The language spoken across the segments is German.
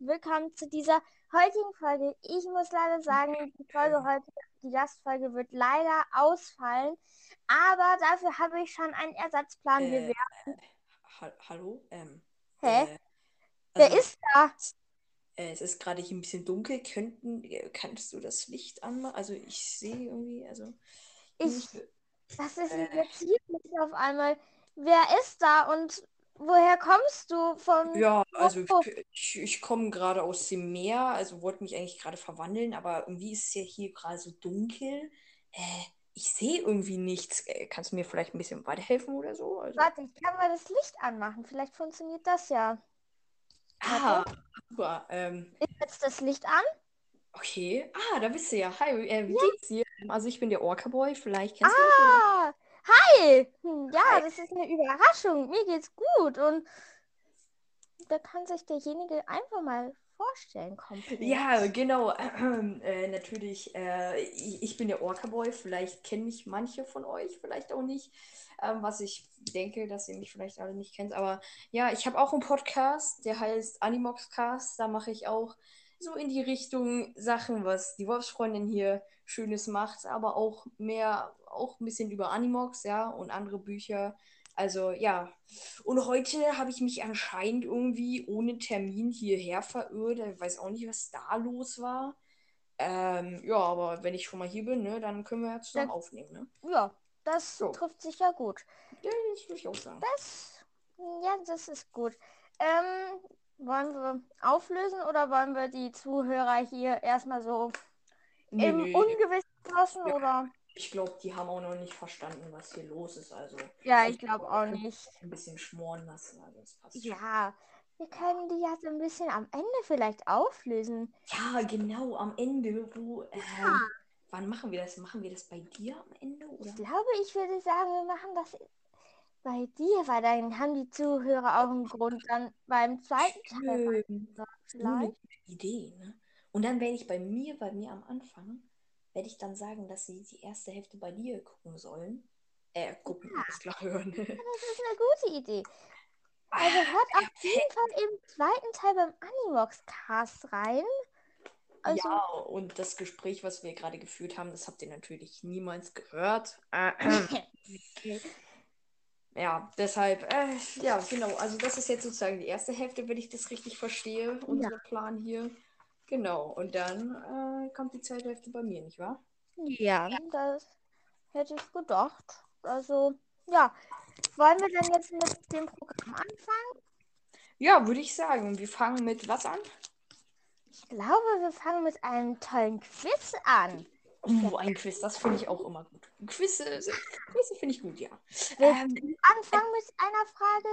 willkommen zu dieser heutigen Folge. Ich muss leider sagen, die Folge heute, die Gastfolge wird leider ausfallen, aber dafür habe ich schon einen Ersatzplan. Äh, werden. ha hallo? Ähm, Hä? äh, Wer also, ist da? äh, es ist gerade hier ein bisschen dunkel. Könnten, äh, kannst du das Licht anmachen? Also ich sehe irgendwie, also Ich. Was ist Äh. denn jetzt hier auf einmal? Wer ist da und woher kommst du? Von Ja, also wo? ich, ich komme gerade aus dem Meer, also wollte mich eigentlich gerade verwandeln, aber irgendwie ist es ja hier gerade so dunkel. Äh, ich sehe irgendwie nichts. Äh, kannst du mir vielleicht ein bisschen weiterhelfen oder so? Also, Warte, ich kann mal das Licht anmachen. Vielleicht funktioniert das ja. ah, super. Ähm, Ist jetzt das Licht an? okay. Ah, da bist du ja. Hi, äh, wie geht's dir? Also ich bin der Orca-Boy, vielleicht kennst du mich oder? Hi! Hm, Ja, Hi. das ist eine Überraschung. Mir geht's gut und da kann sich derjenige einfach mal vorstellen, komplett. Ja, genau. Äh, natürlich, äh, ich, ich bin der Orca-Boy. Vielleicht kennen mich manche von euch, vielleicht auch nicht. Ähm, was ich denke, dass ihr mich vielleicht alle nicht kennt. Aber ja, ich habe auch einen Podcast, der heißt Animoxcast. Da mache ich auch so in die Richtung Sachen, was die Wolfsfreundin hier Schönes macht, aber auch mehr, auch ein bisschen über Animox, ja, und andere Bücher. Also ja, und heute habe ich mich anscheinend irgendwie ohne Termin hierher verirrt. Ich weiß auch nicht, was da los war. Ähm, ja, aber wenn ich schon mal hier bin, ne, dann können wir ja zusammen Ja. aufnehmen, ne? Ja, das So. trifft sich ja gut. Ja, das würde ich auch sagen. Das, ja, das ist gut. Ähm, wollen wir auflösen oder wollen wir die Zuhörer hier erstmal so Nee, im nee, Ungewissen lassen Ja. oder? ich glaube, die haben auch noch nicht verstanden, was hier los ist. Also Ja, ich glaube glaub, auch nicht. ein bisschen schmoren lassen. Also das passt schon. Ja, wir können die ja so ein bisschen am Ende vielleicht auflösen. Ja, genau, am Ende, wo. Ähm, wann machen wir das? Machen wir das bei dir am Ende? Oder? Ich glaube, ich würde sagen, wir machen das bei dir, weil dann haben die Zuhörer auch einen Grund, dann beim zweiten Teil ist eine vielleicht. gute Idee, ne? Und dann werde ich bei mir, bei mir am Anfang, werde ich dann sagen, dass sie die erste Hälfte bei dir gucken sollen. Äh, gucken, alles klar hören. Das ist eine gute Idee. Also hört auf jeden Fall im zweiten Teil beim Animox-Cast rein. Also, ja, und das Gespräch, was wir gerade geführt haben, das habt ihr natürlich niemals gehört. Äh, ja, deshalb, äh, ja, genau. Also das ist jetzt sozusagen die erste Hälfte, wenn ich das richtig verstehe, unser Plan hier. Genau. Und dann äh, kommt die zweite Hälfte bei mir, nicht wahr? ja, das hätte ich gedacht. Also, ja. Wollen wir denn jetzt mit dem Programm anfangen? Ja, würde ich sagen. Wir fangen mit was an? Ich glaube, wir fangen mit einem tollen Quiz an. Oh, ein Quiz, das finde ich auch immer gut. Quizze, Quizze finde ich gut, ja. Willst Ähm, anfangen mit einer Frage?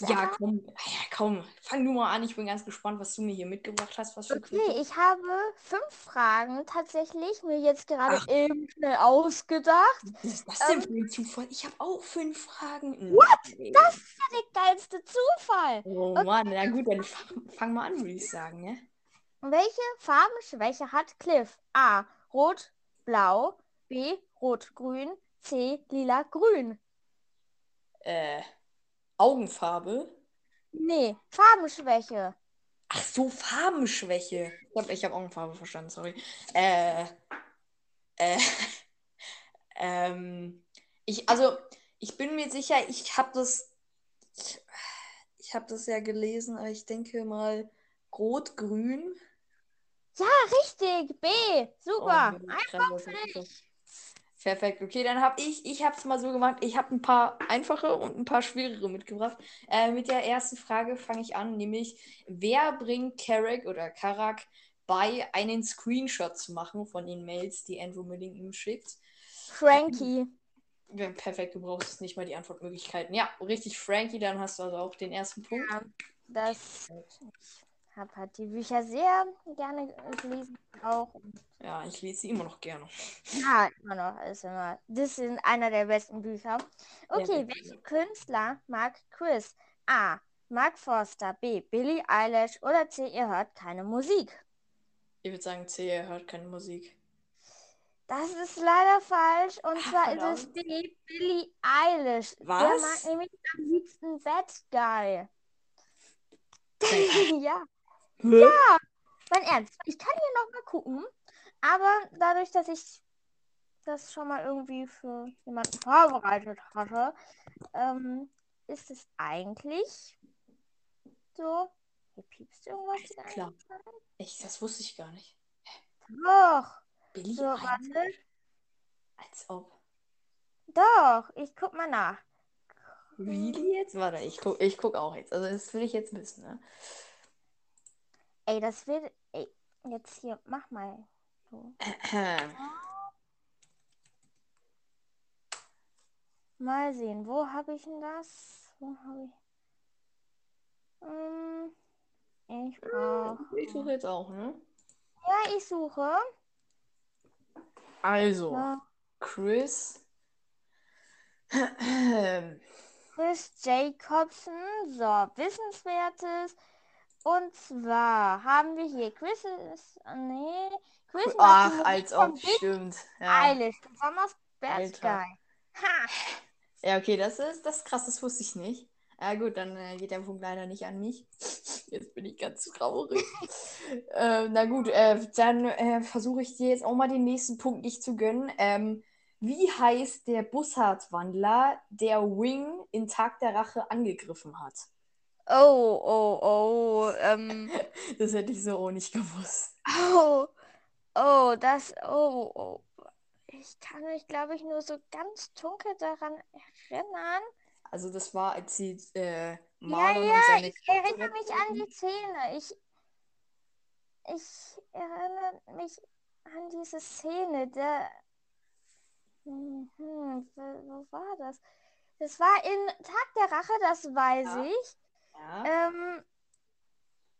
Ja, komm, ja, komm, fang du mal an. Ich bin ganz gespannt, was du mir hier mitgebracht hast. Was für Okay, Quizze. ich habe fünf Fragen tatsächlich mir jetzt gerade Ach. eben schnell ausgedacht. Was ist das denn für ein Zufall? Ich habe auch fünf Fragen. What? Nee. Das ist ja der geilste Zufall. Oh Mann, na gut, dann fang, fang mal an, würde ich sagen, ne? Welche Farbenschwäche hat Cliff? A. Rot, blau. B. Rot, grün. C. Lila, grün. Äh, Augenfarbe. Nee, Farbenschwäche. Ach so, Farbenschwäche. Ich habe ich hab Augenfarbe verstanden, sorry. Äh, äh, ähm, ich, also, ich bin mir sicher, ich habe das, ich, ich habe das ja gelesen, aber ich denke mal Rot-Grün. Ja, richtig. B. Super. Oh, Einfach dich. Perfekt, okay, dann habe ich, ich habe es mal so gemacht, ich habe ein paar einfache und ein paar schwerere mitgebracht. Äh, mit der ersten Frage fange ich an, nämlich, wer bringt Carrack oder Karak bei, einen Screenshot zu machen von den Mails, die Andrew Milling ihm schickt? Frankie. Ja, perfekt, du brauchst nicht mal die Antwortmöglichkeiten. Ja, richtig, Frankie, dann hast du also auch den ersten Punkt. Ja, das. Ich habe halt die Bücher sehr gerne gelesen. Auch. Ja, ich lese sie immer noch gerne. Ja, immer noch. Ist immer. Das sind einer der besten Bücher. Okay, Ja, welche Künstler mag Chris? A. Mark Forster. B. Billie Eilish. Oder C. Ihr hört keine Musik. Ich würde sagen, C, er hört keine Musik. Das ist leider falsch. Und Ah, zwar ist es verdammt. die Billie Eilish. Der Was? mag nämlich am liebsten Bad Guy. ja. Hä? Mein Ernst, ich kann hier noch mal gucken, aber dadurch, dass ich das schon mal irgendwie für jemanden vorbereitet hatte, ähm, ist es eigentlich so. Hier piepst irgendwas. Klar. Echt, das wusste ich gar nicht. Doch. Billy So, warte. Als ob. Doch, ich guck mal nach. Really jetzt? Warte, ich guck, ich guck auch jetzt. Also das will ich jetzt wissen, ne? Ey, das wird. Ey, jetzt hier, mach mal. So. Mal sehen, wo habe ich denn das? Wo habe ich. Ähm, ich brauche. Ich suche jetzt auch, ne? Ja, ich suche. Also, Ja, Chris. Chris Jacobson. So, Wissenswertes. Und zwar haben wir hier Chris ist. Nee. Chris Ach, als ob, stimmt. Ja. Eilish. Besonders Bad. Guy. Ha! ja, okay, das ist, das ist krass, das wusste ich nicht. Ja, gut, dann äh, geht der Punkt leider nicht an mich. Jetzt bin ich ganz traurig. äh, na gut, äh, dann äh, versuche ich dir jetzt auch mal den nächsten Punkt nicht zu gönnen. Ähm, wie heißt der Bussardwandler, der Wing in Tag der Rache angegriffen hat? Oh, oh, oh. Ähm. Das hätte ich so auch nicht gewusst. Oh, oh, das, oh, oh. Ich kann mich, glaube ich, nur so ganz dunkel daran erinnern. Also das war, als sie äh, Ja, Marlon ja, und seine ich erinnere mich an retten die Szene. Ich, ich erinnere mich an diese Szene. Der, hm, hm, wo, wo war das? Das war in Tag der Rache, das weiß Ja. ich. Ja. Ähm,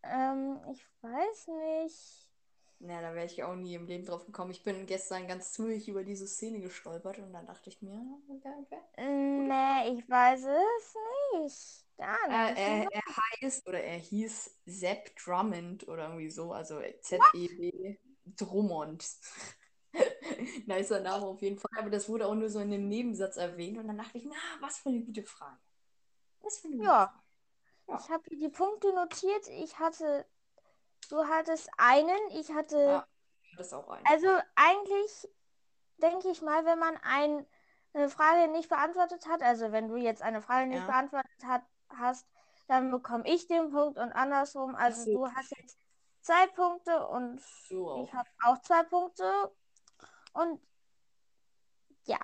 ähm, ich weiß nicht. Na, da wäre ich auch nie im Leben drauf gekommen. Ich bin gestern ganz zügig über diese Szene gestolpert und dann dachte ich mir, okay, okay. Nee, ich weiß es nicht. Gar Äh, nicht. er, er heißt oder er hieß Sepp Drummond oder irgendwie so, also Z-E-B Drummond. Nicer Name auf jeden Fall, aber das wurde auch nur so in einem Nebensatz erwähnt und dann dachte ich, na, was für eine gute Frage. Was für eine gute Ja. Frage. Ich habe die Punkte notiert. Ich hatte, du hattest einen, ich hatte, Ja. Das ist auch ein. also eigentlich denke ich mal, wenn man ein, eine Frage nicht beantwortet hat, also wenn du jetzt eine Frage nicht Ja. beantwortet hat, hast, dann bekomme ich den Punkt und andersrum. Also so. du hast jetzt zwei Punkte und So ich habe auch zwei Punkte. Und ja,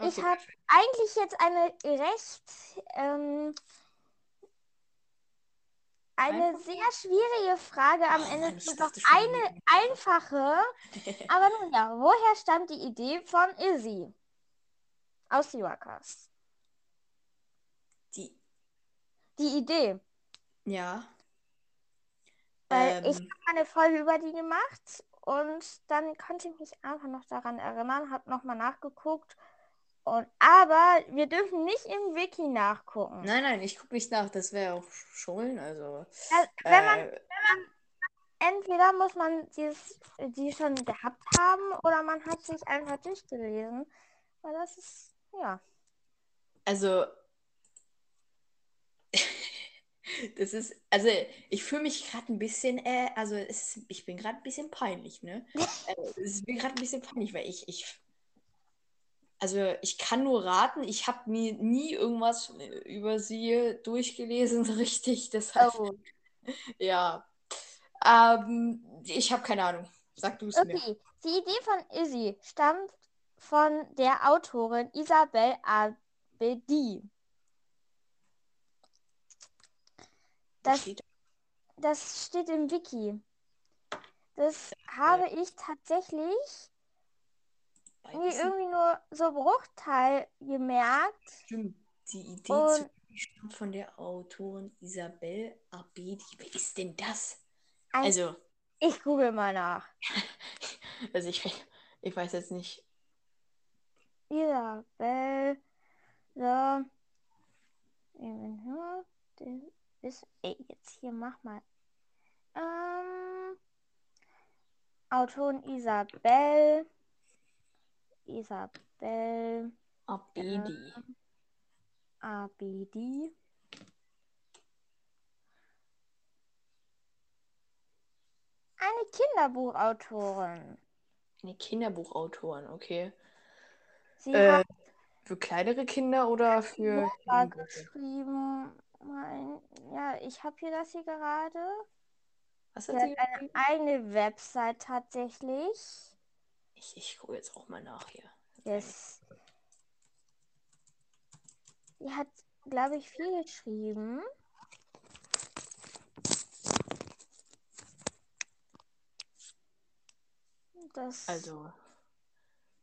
ich Okay, habe perfekt. eigentlich jetzt eine recht, ähm, eine Einfach? sehr schwierige Frage. Am Oh Ende ich schon, eine einfache. Aber nun ja, woher stammt die Idee von Izzy? Aus Syracuse. Die, Die Idee. ja. Weil ich Ähm, habe eine Folge über die gemacht und dann konnte ich mich einfach noch daran erinnern, habe nochmal nachgeguckt. Und, aber wir dürfen nicht im Wiki nachgucken. nein, nein, ich gucke nicht nach, das wäre auch Schulden, also. Also, wenn man Äh, entweder muss man dieses, die schon gehabt haben oder man hat sich einfach durchgelesen. Weil das ist, ja. Also, das ist, also ich fühle mich gerade ein bisschen, äh, also es, ich bin gerade ein bisschen peinlich, ne? äh, ist mir gerade ein bisschen peinlich, weil ich, ich, also ich kann nur raten, ich habe nie, nie irgendwas äh, über sie durchgelesen, richtig, deshalb, Oh, ja. Ähm, ich habe keine Ahnung. Sag du es mir. okay. Die Idee von Izzy stammt von der Autorin Isabel Abedi. Das, steht das steht im Wiki. Das habe ich tatsächlich irgendwie, irgendwie nur so Bruchteil gemerkt. Stimmt. Die Idee Und- zu stammt von der Autorin Isabel Abedi. Wer ist denn das? Ein- Also, Ich google mal nach. also ich, ich weiß jetzt nicht. Isabel. So. Ist, ey, jetzt hier mach mal. Ähm, Autorin Isabel. Isabel Abedi. Abedi. eine Kinderbuchautorin. Eine Kinderbuchautorin, okay. Sie Äh, hat für kleinere Kinder oder für. Lola geschrieben. Mein, ja, ich habe hier das hier gerade. Was Sie hat hat sie eine geschrieben? eigene Website tatsächlich. Ich, ich gucke jetzt auch mal nach hier. Yes. Die hat, glaube ich, viel geschrieben. Das Also,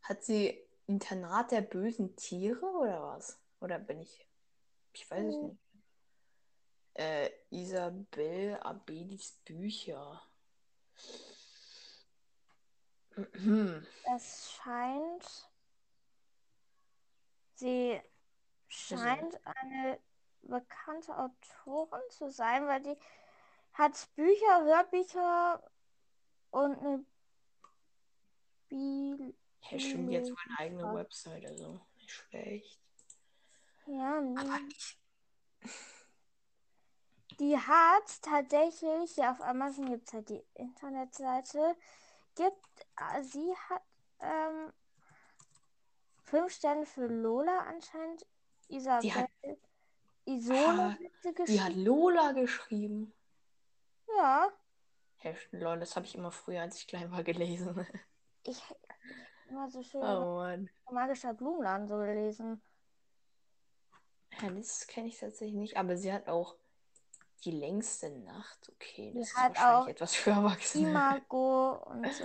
hat sie Internat der bösen Tiere oder was? Oder bin ich. Ich weiß es Hm. nicht. Äh, Isabel Abelis Bücher. Es scheint, sie scheint eine bekannte Autorin zu sein, weil die hat Bücher, Hörbücher und eine Bi Ja, stimmt jetzt meine eigene. Website, also nicht schlecht. ja, ich, Die hat tatsächlich, ja, auf Amazon gibt es halt die Internetseite, gibt, äh, sie hat ähm, fünf Sterne für Lola anscheinend. Isabel, hat- Isola Ah, die hat geschrieben. Lola geschrieben. Ja, lol, das habe ich immer früher, als ich klein war, gelesen. ich immer so schön Oh Mann. magischer Blumenladen so gelesen. Ja, das kenne ich tatsächlich nicht. Aber sie hat auch die längste Nacht. Okay, Die das ist hat wahrscheinlich auch etwas für Erwachsene. Imago und so.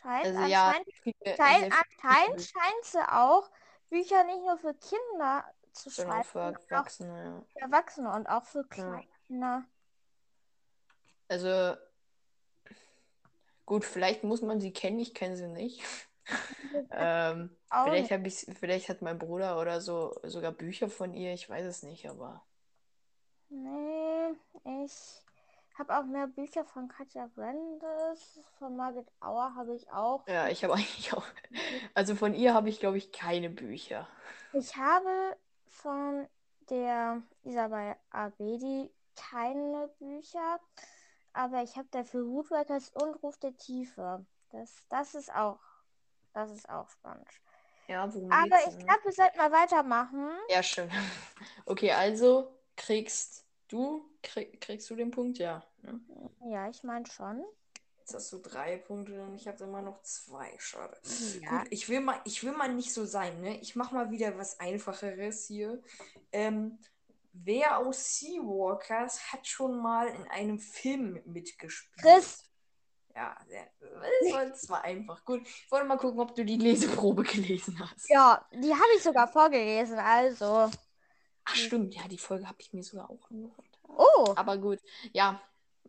Scheint Also ja, viele, scheint, anscheinend scheint sie auch Bücher nicht nur für Kinder zu sondern auch schreiben, für auch Erwachsene. Ja. für Erwachsene und auch für Kinder. Also gut, vielleicht muss man sie kennen. Ich kenne sie nicht. ähm, Auch vielleicht ich, vielleicht hat mein Bruder oder so sogar Bücher von ihr. Ich weiß es nicht, aber Nee, ich habe auch mehr Bücher von Katja Brandes, von Margit Auer habe ich auch. ja, ich habe eigentlich auch. Also von ihr habe ich, glaube ich, keine Bücher. Ich habe von der Isabel Abedi keine Bücher, aber ich habe dafür Woodworkers und Ruf der Tiefe. Das, das ist auch, das ist auch spannend. Ja, Aber ich glaube, wir sollten mal weitermachen. Ja, stimmt. Okay, also kriegst du, krieg, kriegst du den Punkt? Ja. ne? Ja, ich meine schon. Jetzt hast du drei Punkte und ich habe immer noch zwei. Schade. Ja. Gut, ich will mal, ich will mal nicht so sein, ne? Ich mache mal wieder was Einfacheres hier. Ähm, wer aus Seawalkers hat schon mal in einem Film mitgespielt? Chris. Ja, das war, das war einfach. Gut, ich wollte mal gucken, ob du die Leseprobe gelesen hast. Ja, die habe ich sogar vorgelesen, also. Ach, stimmt, ja, die Folge habe ich mir sogar auch angehört. Oh, Aber gut, ja.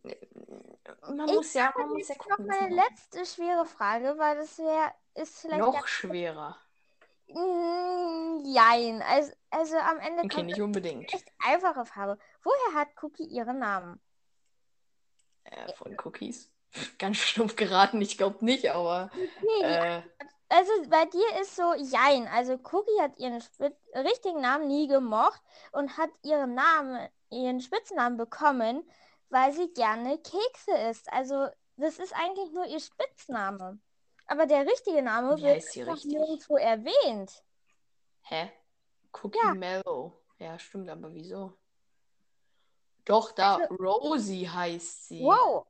Man Ich muss ja, man muss ja jetzt noch gucken. meine letzte schwere Frage, weil das wäre, ist vielleicht Noch schwerer. Mm, Jein. Also, also am Ende Okay, kommt nicht eine unbedingt. echt einfache Frage. Woher hat Cookie ihren Namen? Äh, von Cookies. Ganz stumpf geraten, ich glaube nicht, aber. Nee, Äh, also bei dir ist so Jein. Also Cookie hat ihren Spit richtigen Namen nie gemocht und hat ihren Namen, ihren Spitznamen bekommen, weil sie gerne Kekse isst. Also das ist eigentlich nur ihr Spitzname. Aber der richtige Name Wie wird richtig? nirgendwo erwähnt. hä? Cookie Ja. Mellow. Ja, stimmt, aber wieso? Doch, da Rosie heißt sie. Also Wow.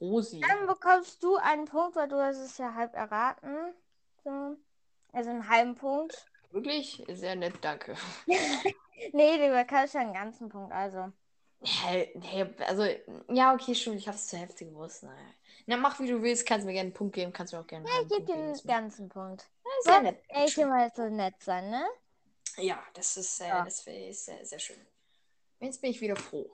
Rosie. Dann bekommst du einen Punkt, weil du hast es ja halb erraten. So. Also einen halben Punkt. Wirklich? Sehr nett, danke. Nee, du bekommst schon einen ganzen Punkt. Also. Hä, hä, also, ja, okay, stimmt, ich habe es zur Hälfte gewusst. Naja. Na, mach wie du willst, kannst mir gerne einen Punkt geben, kannst mir auch gerne einen Ich halben gebe Punkt dir den ist mir- ganzen Punkt. Sehr nett. Ey, ich will mal so nett sein, ne? Ja, das ist, äh, Ja. das ist sehr, sehr schön. Jetzt bin ich wieder froh.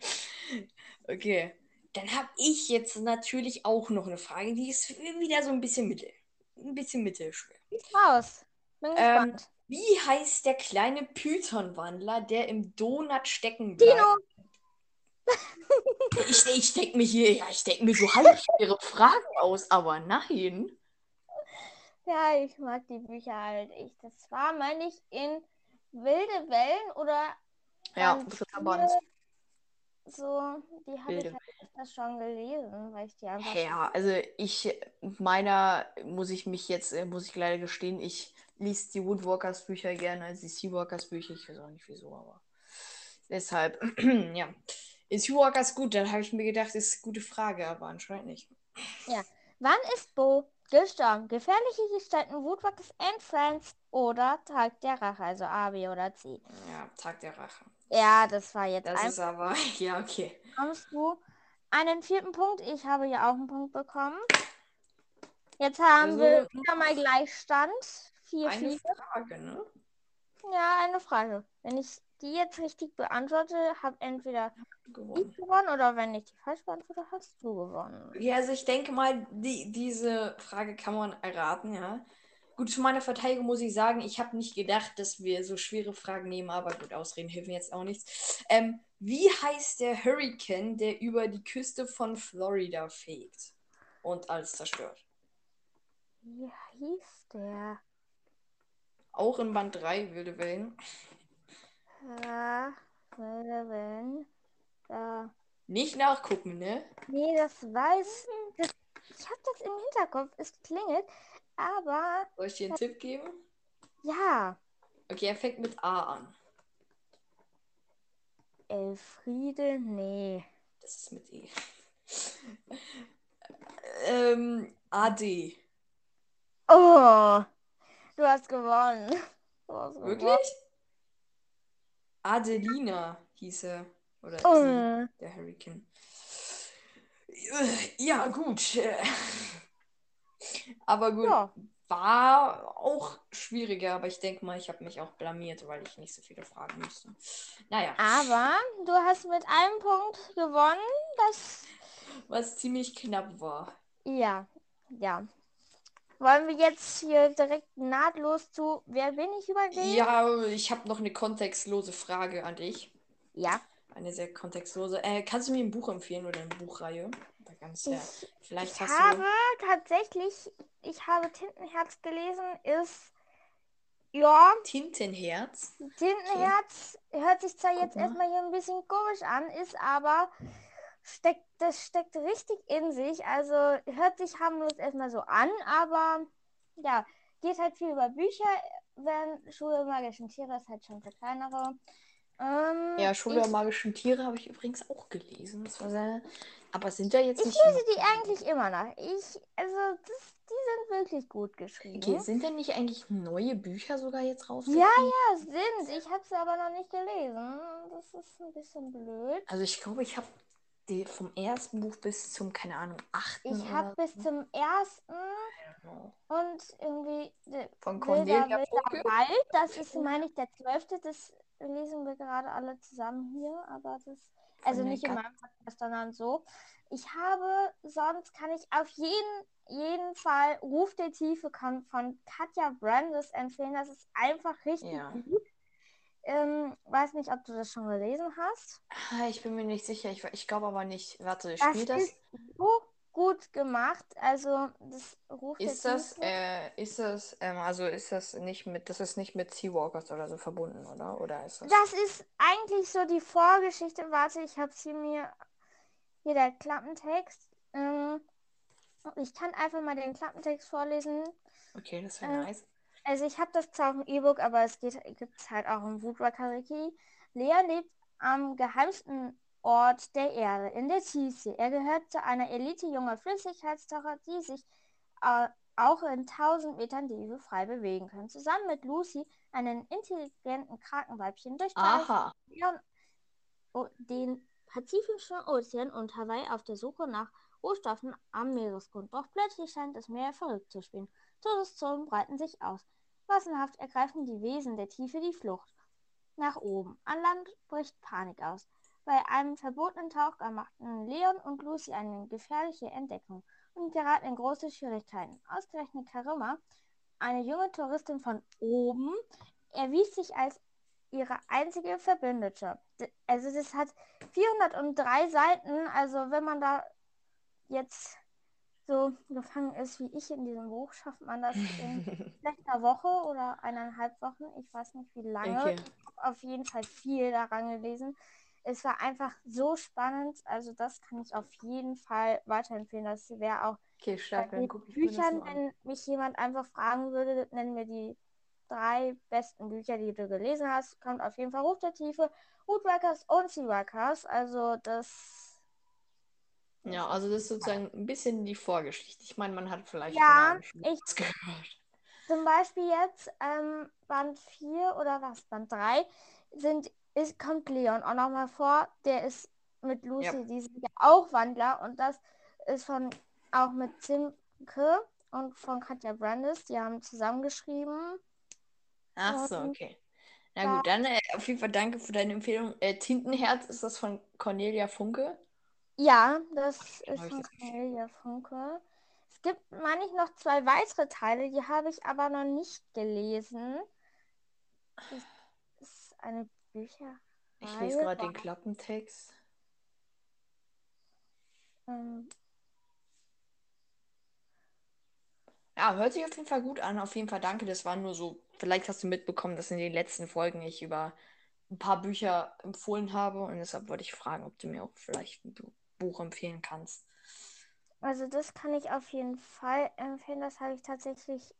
okay, dann habe ich jetzt natürlich auch noch eine Frage, die ist wieder so ein bisschen mittel. Ein bisschen mittelschwer. Raus. Bin Ähm, gespannt. Wie heißt der kleine Python-Wandler, der im Donut stecken bleibt? Tino. Ich, ich denke mir hier, ja, ich denke mir so halbschwere Fragen aus, aber nein. Ja, ich mag die Bücher halt. Ich, das war, meine ich, in Wilde Wellen oder Ja, Band dritter vier. Band. So, die habe ich halt schon gelesen, weil ich die einfach. Ja, also ich, meiner muss ich mich jetzt, äh, muss ich leider gestehen, ich lese die Woodwalkers Bücher gerne als die Seawalkers Bücher. Ich weiß auch nicht wieso, aber deshalb, ja. Ist Seawalkers gut? Dann habe ich mir gedacht, ist eine gute Frage, aber anscheinend nicht. Ja. Wann ist Bo gestorben? Gefährliche Gestalten, Woodwalkers and Friends oder Tag der Rache, also A, B oder C? Ja, Tag der Rache. Ja, das war jetzt Das ein. ist aber, ja, okay. Bekommst du einen vierten Punkt? Ich habe ja auch einen Punkt bekommen. Jetzt haben Also, wir wieder mal Gleichstand. 4, Eine 4. Frage, ne? Ja, eine Frage. Wenn ich die jetzt richtig beantworte, habe entweder Gewonnen. ich gewonnen oder wenn ich die falsch beantworte, hast du gewonnen. Ja, also ich denke mal, die, diese Frage kann man erraten, ja. Gut, zu meiner Verteidigung muss ich sagen, ich habe nicht gedacht, dass wir so schwere Fragen nehmen, aber gut, Ausreden helfen jetzt auch nichts. Ähm, wie heißt der Hurricane, der über die Küste von Florida fegt und alles zerstört? Wie hieß der? Auch in Band 3, Wilde Wellen. Ja, wilde Wellen. Da. Nicht nachgucken, ne? Nee, das weiß. Das, ich habe das im Hinterkopf. Es klingelt. Aber Soll ich dir einen Tipp geben? ja, Okay, er fängt mit A an. Elfriede, nee. Das ist mit E. ähm, AD. Oh, du hast gewonnen. Du hast gewonnen. Wirklich? Adelina hieß er. Oder Oh. sie, der Hurricane. Ja, gut. Aber gut, Ja. war auch schwieriger, aber ich denke mal, ich habe mich auch blamiert, weil ich nicht so viele Fragen musste. Naja, Aber du hast mit einem Punkt gewonnen. Das, was ziemlich knapp war. ja, ja. Wollen wir jetzt hier direkt nahtlos zu Wer bin ich übergehen? Ja, ich habe noch eine kontextlose Frage an dich. Ja. Eine sehr kontextlose. Äh, kannst du mir ein Buch empfehlen oder eine Buchreihe? Ganz, ja. Ich, Vielleicht ich hast habe du tatsächlich, ich habe Tintenherz gelesen, ist, ja, Tintenherz. Tintenherz hört sich zwar jetzt mal. erstmal hier ein bisschen komisch an, ist aber, steckt, das steckt richtig in sich. Also hört sich harmlos erstmal so an, aber ja, geht halt viel über Bücher, während Schule magischen Tiere ist halt schon für kleinere. Ähm, Ja, Schule der ich, magischen Tiere habe ich übrigens auch gelesen. Das war sehr... Aber sind da jetzt ich nicht. lese die eigentlich immer noch. Ich, also, das, die sind wirklich gut geschrieben. Okay, sind denn nicht eigentlich neue Bücher sogar jetzt Ja, rausgekommen? ja, sind. Ich habe sie aber noch nicht gelesen. Das ist ein bisschen blöd. Also ich glaube, ich habe die vom ersten Buch bis zum, keine Ahnung, achten Ich habe bis zum ersten und irgendwie Von Wilder, Cornelia Wilder Funke. Wald. Das ist, meine ich, der zwölfte. Das lesen wir gerade alle zusammen hier. Aber das, also nicht in meinem Podcast, sondern so. Ich habe, sonst kann ich auf jeden, jeden Fall Ruf der Tiefe kann von Katja Brandes empfehlen. Das ist einfach richtig Ja. gut. Ähm, weiß nicht, ob du das schon gelesen hast. Ah, Ich bin mir nicht sicher. Ich, ich glaube aber nicht. Warte, Das spielt das? ist so gut gemacht. Also, das Ruf Ist das, äh, ist das, ähm, also ist das nicht mit, das ist nicht mit Seawalkers oder so verbunden, oder? Oder ist das? Das ist eigentlich so die Vorgeschichte. Warte, ich habe hier mir hier der Klappentext. Ähm, ich kann einfach mal den Klappentext vorlesen. Okay, das wäre äh, nice. Also ich habe das zwar auch im E-Book, aber es gibt es halt auch im Woodwalker-Wiki. Lea lebt am geheimsten Ort der Erde, in der Tiefsee. Er gehört zu einer Elite junger Flüssigkeitstaucher, die sich äh, auch in 1000 Metern Tiefe frei bewegen können. Zusammen mit Lucy, einem intelligenten Krakenweibchen, durchstreifen den Pazifischen Ozean und Hawaii auf der Suche nach Rohstoffen am Meeresgrund. Doch plötzlich scheint das Meer verrückt zu spielen. Todeszonen breiten sich aus. Massenhaft ergreifen die Wesen der Tiefe die Flucht. Nach oben. An Land bricht Panik aus. Bei einem verbotenen Tauchgang machten Leon und Lucy eine gefährliche Entdeckung und geraten in große Schwierigkeiten. Ausgerechnet Karima, eine junge Touristin von oben, erwies sich als ihre einzige Verbündete. Also das hat 403 Seiten. Also wenn man da jetzt so gefangen ist wie ich in diesem Buch, schafft man das in vielleicht einer Woche oder eineinhalb Wochen. Ich weiß nicht wie lange. Okay. Ich habe auf jeden Fall viel daran gelesen. Es war einfach so spannend. Also das kann ich auf jeden Fall weiterempfehlen. Das wäre auch Okay, stark, bei Büchern, wenn mich jemand einfach fragen würde, nennen mir die drei besten Bücher, die du gelesen hast, kommt auf jeden Fall Ruf der Tiefe, Woodwalkers und Seawalkers. Also das Ja, also das ist sozusagen ein bisschen die Vorgeschichte. Ich meine, man hat vielleicht Ja, ich- gehört. Zum Beispiel jetzt ähm, Band 4 oder was, Band 3, sind, ist, kommt Leon auch nochmal vor. Der ist mit Lucy, Ja. die sind ja auch Wandler und das ist von auch mit Zimke und von Katja Brandis. Die haben zusammengeschrieben. Ach so, Und- okay. Na gut, dann äh, auf jeden Fall danke für deine Empfehlung. Äh, Tintenherz ist das von Cornelia Funke. Ja, das ist hab ich von das. Cornelia Funke. Es gibt, meine ich, noch zwei weitere Teile, die habe ich aber noch nicht gelesen. Das ist eine Bücherreihe. Ich lese gerade den Klappentext. Ähm, Ja, hört sich auf jeden Fall gut an. Auf jeden Fall danke. Das war nur so, vielleicht hast du mitbekommen, dass in den letzten Folgen ich über ein paar Bücher empfohlen habe und deshalb wollte ich fragen, ob du mir auch vielleicht ein Bu- Buch empfehlen kannst. Also das kann ich auf jeden Fall empfehlen. Das habe ich tatsächlich,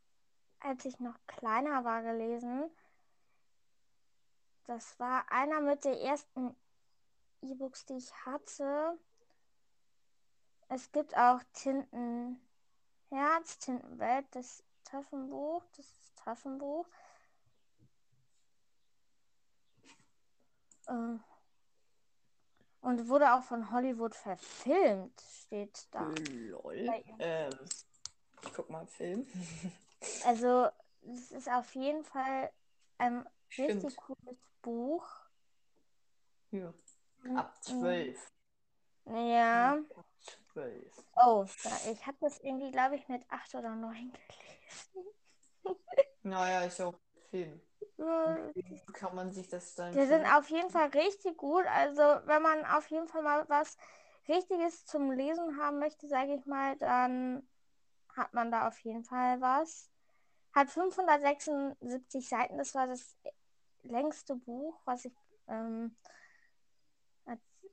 als ich noch kleiner war, gelesen. Das war einer mit der ersten E-Books, die ich hatte. Es gibt auch Tintenherz, Tintenwelt, das Taschenbuch. Das ist Taschenbuch. Ähm, Und wurde auch von Hollywood verfilmt, steht da. Lol. Ähm, ich guck mal Film. Also, es ist auf jeden Fall ein Stimmt. richtig cooles Buch. Ja. Mhm. Ab 12. Ja. Ab 12. Oh, ja, ich habe das irgendwie, glaube ich, mit 8 oder 9 gelesen. Naja, ist ja auch Film. Kann man sich das dann. Die sind auf jeden Fall richtig gut. Also, wenn man auf jeden Fall mal was Richtiges zum Lesen haben möchte, sage ich mal, dann hat man da auf jeden Fall was. Hat 576 Seiten. Das war das längste Buch, was ich. Ähm,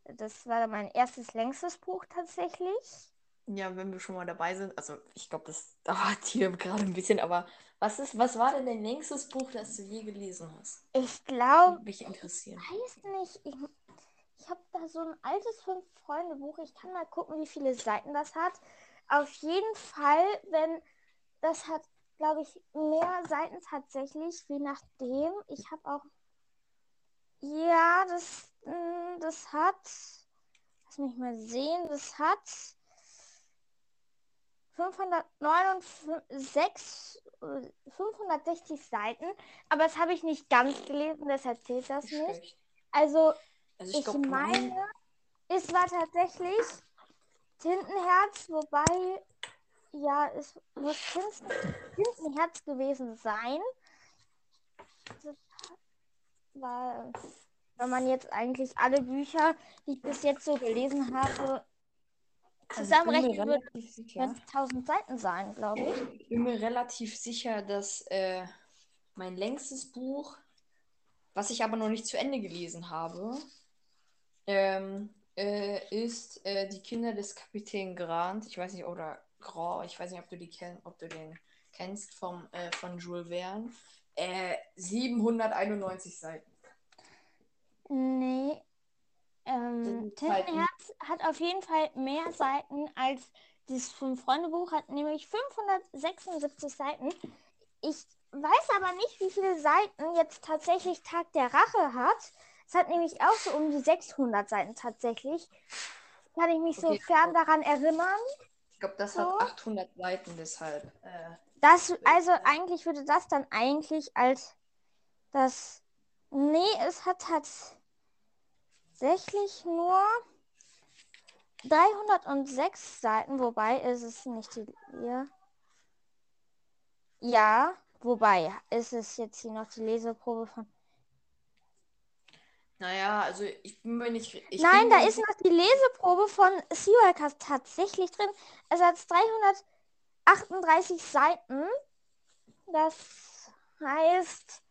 das war mein erstes längstes Buch tatsächlich. Ja, wenn wir schon mal dabei sind, also ich glaube, das dauert hier gerade ein bisschen, aber was ist, was war denn dein längstes Buch, das du je gelesen hast? Ich glaube, mich interessieren. weiß nicht. Ich, ich habe da so ein altes Fünf-Freunde-Buch. Ich kann mal gucken, wie viele Seiten das hat. Auf jeden Fall, wenn das hat, glaube ich, mehr Seiten tatsächlich, je nachdem. Ich habe auch. Ja, das, mm, das hat. Lass mich mal sehen. Das hat 569, äh, 560 Seiten. Aber das habe ich nicht ganz gelesen, deshalb zählt das Nicht schlecht. Also, Also ich ich glaube, meine, es war tatsächlich Tintenherz, wobei, ja, es muss Tinten, Tintenherz gewesen sein. War, wenn man jetzt eigentlich alle Bücher, die ich bis jetzt so gelesen habe, also zusammenrechnen mir würde, relativ sicher. werden es 1000 Seiten sein, glaube ich. Ich bin mir relativ sicher, dass äh, mein längstes Buch, was ich aber noch nicht zu Ende gelesen habe, ähm, äh, ist äh, Die Kinder des Kapitän Grant. Ich weiß nicht, oder Grand, ich weiß nicht, ob du die kenn ob du den kennst vom, äh, von Jules Verne. Äh, 791 Seiten. Nee. Ähm, Tintenherz hat auf jeden Fall mehr Seiten als das Fünf-Freunde-Buch, hat nämlich 576 Seiten. Ich weiß aber nicht, wie viele Seiten jetzt tatsächlich Tag der Rache hat. Es hat nämlich auch so um die 600 Seiten tatsächlich. Kann ich mich Okay. so fern daran erinnern. Ich glaube, das So. hat 800 Seiten, deshalb. Äh, Das, also eigentlich würde das dann eigentlich als das. Nee, es hat tatsächlich nur 306 Seiten, wobei ist es nicht die hier. Ja, wobei ist es jetzt hier noch die Leseprobe von. Naja, also ich bin mir nicht. Ich Nein, bin da mir ist noch die Leseprobe von Seawalkers tatsächlich drin. Es hat 338 Seiten. Das heißt,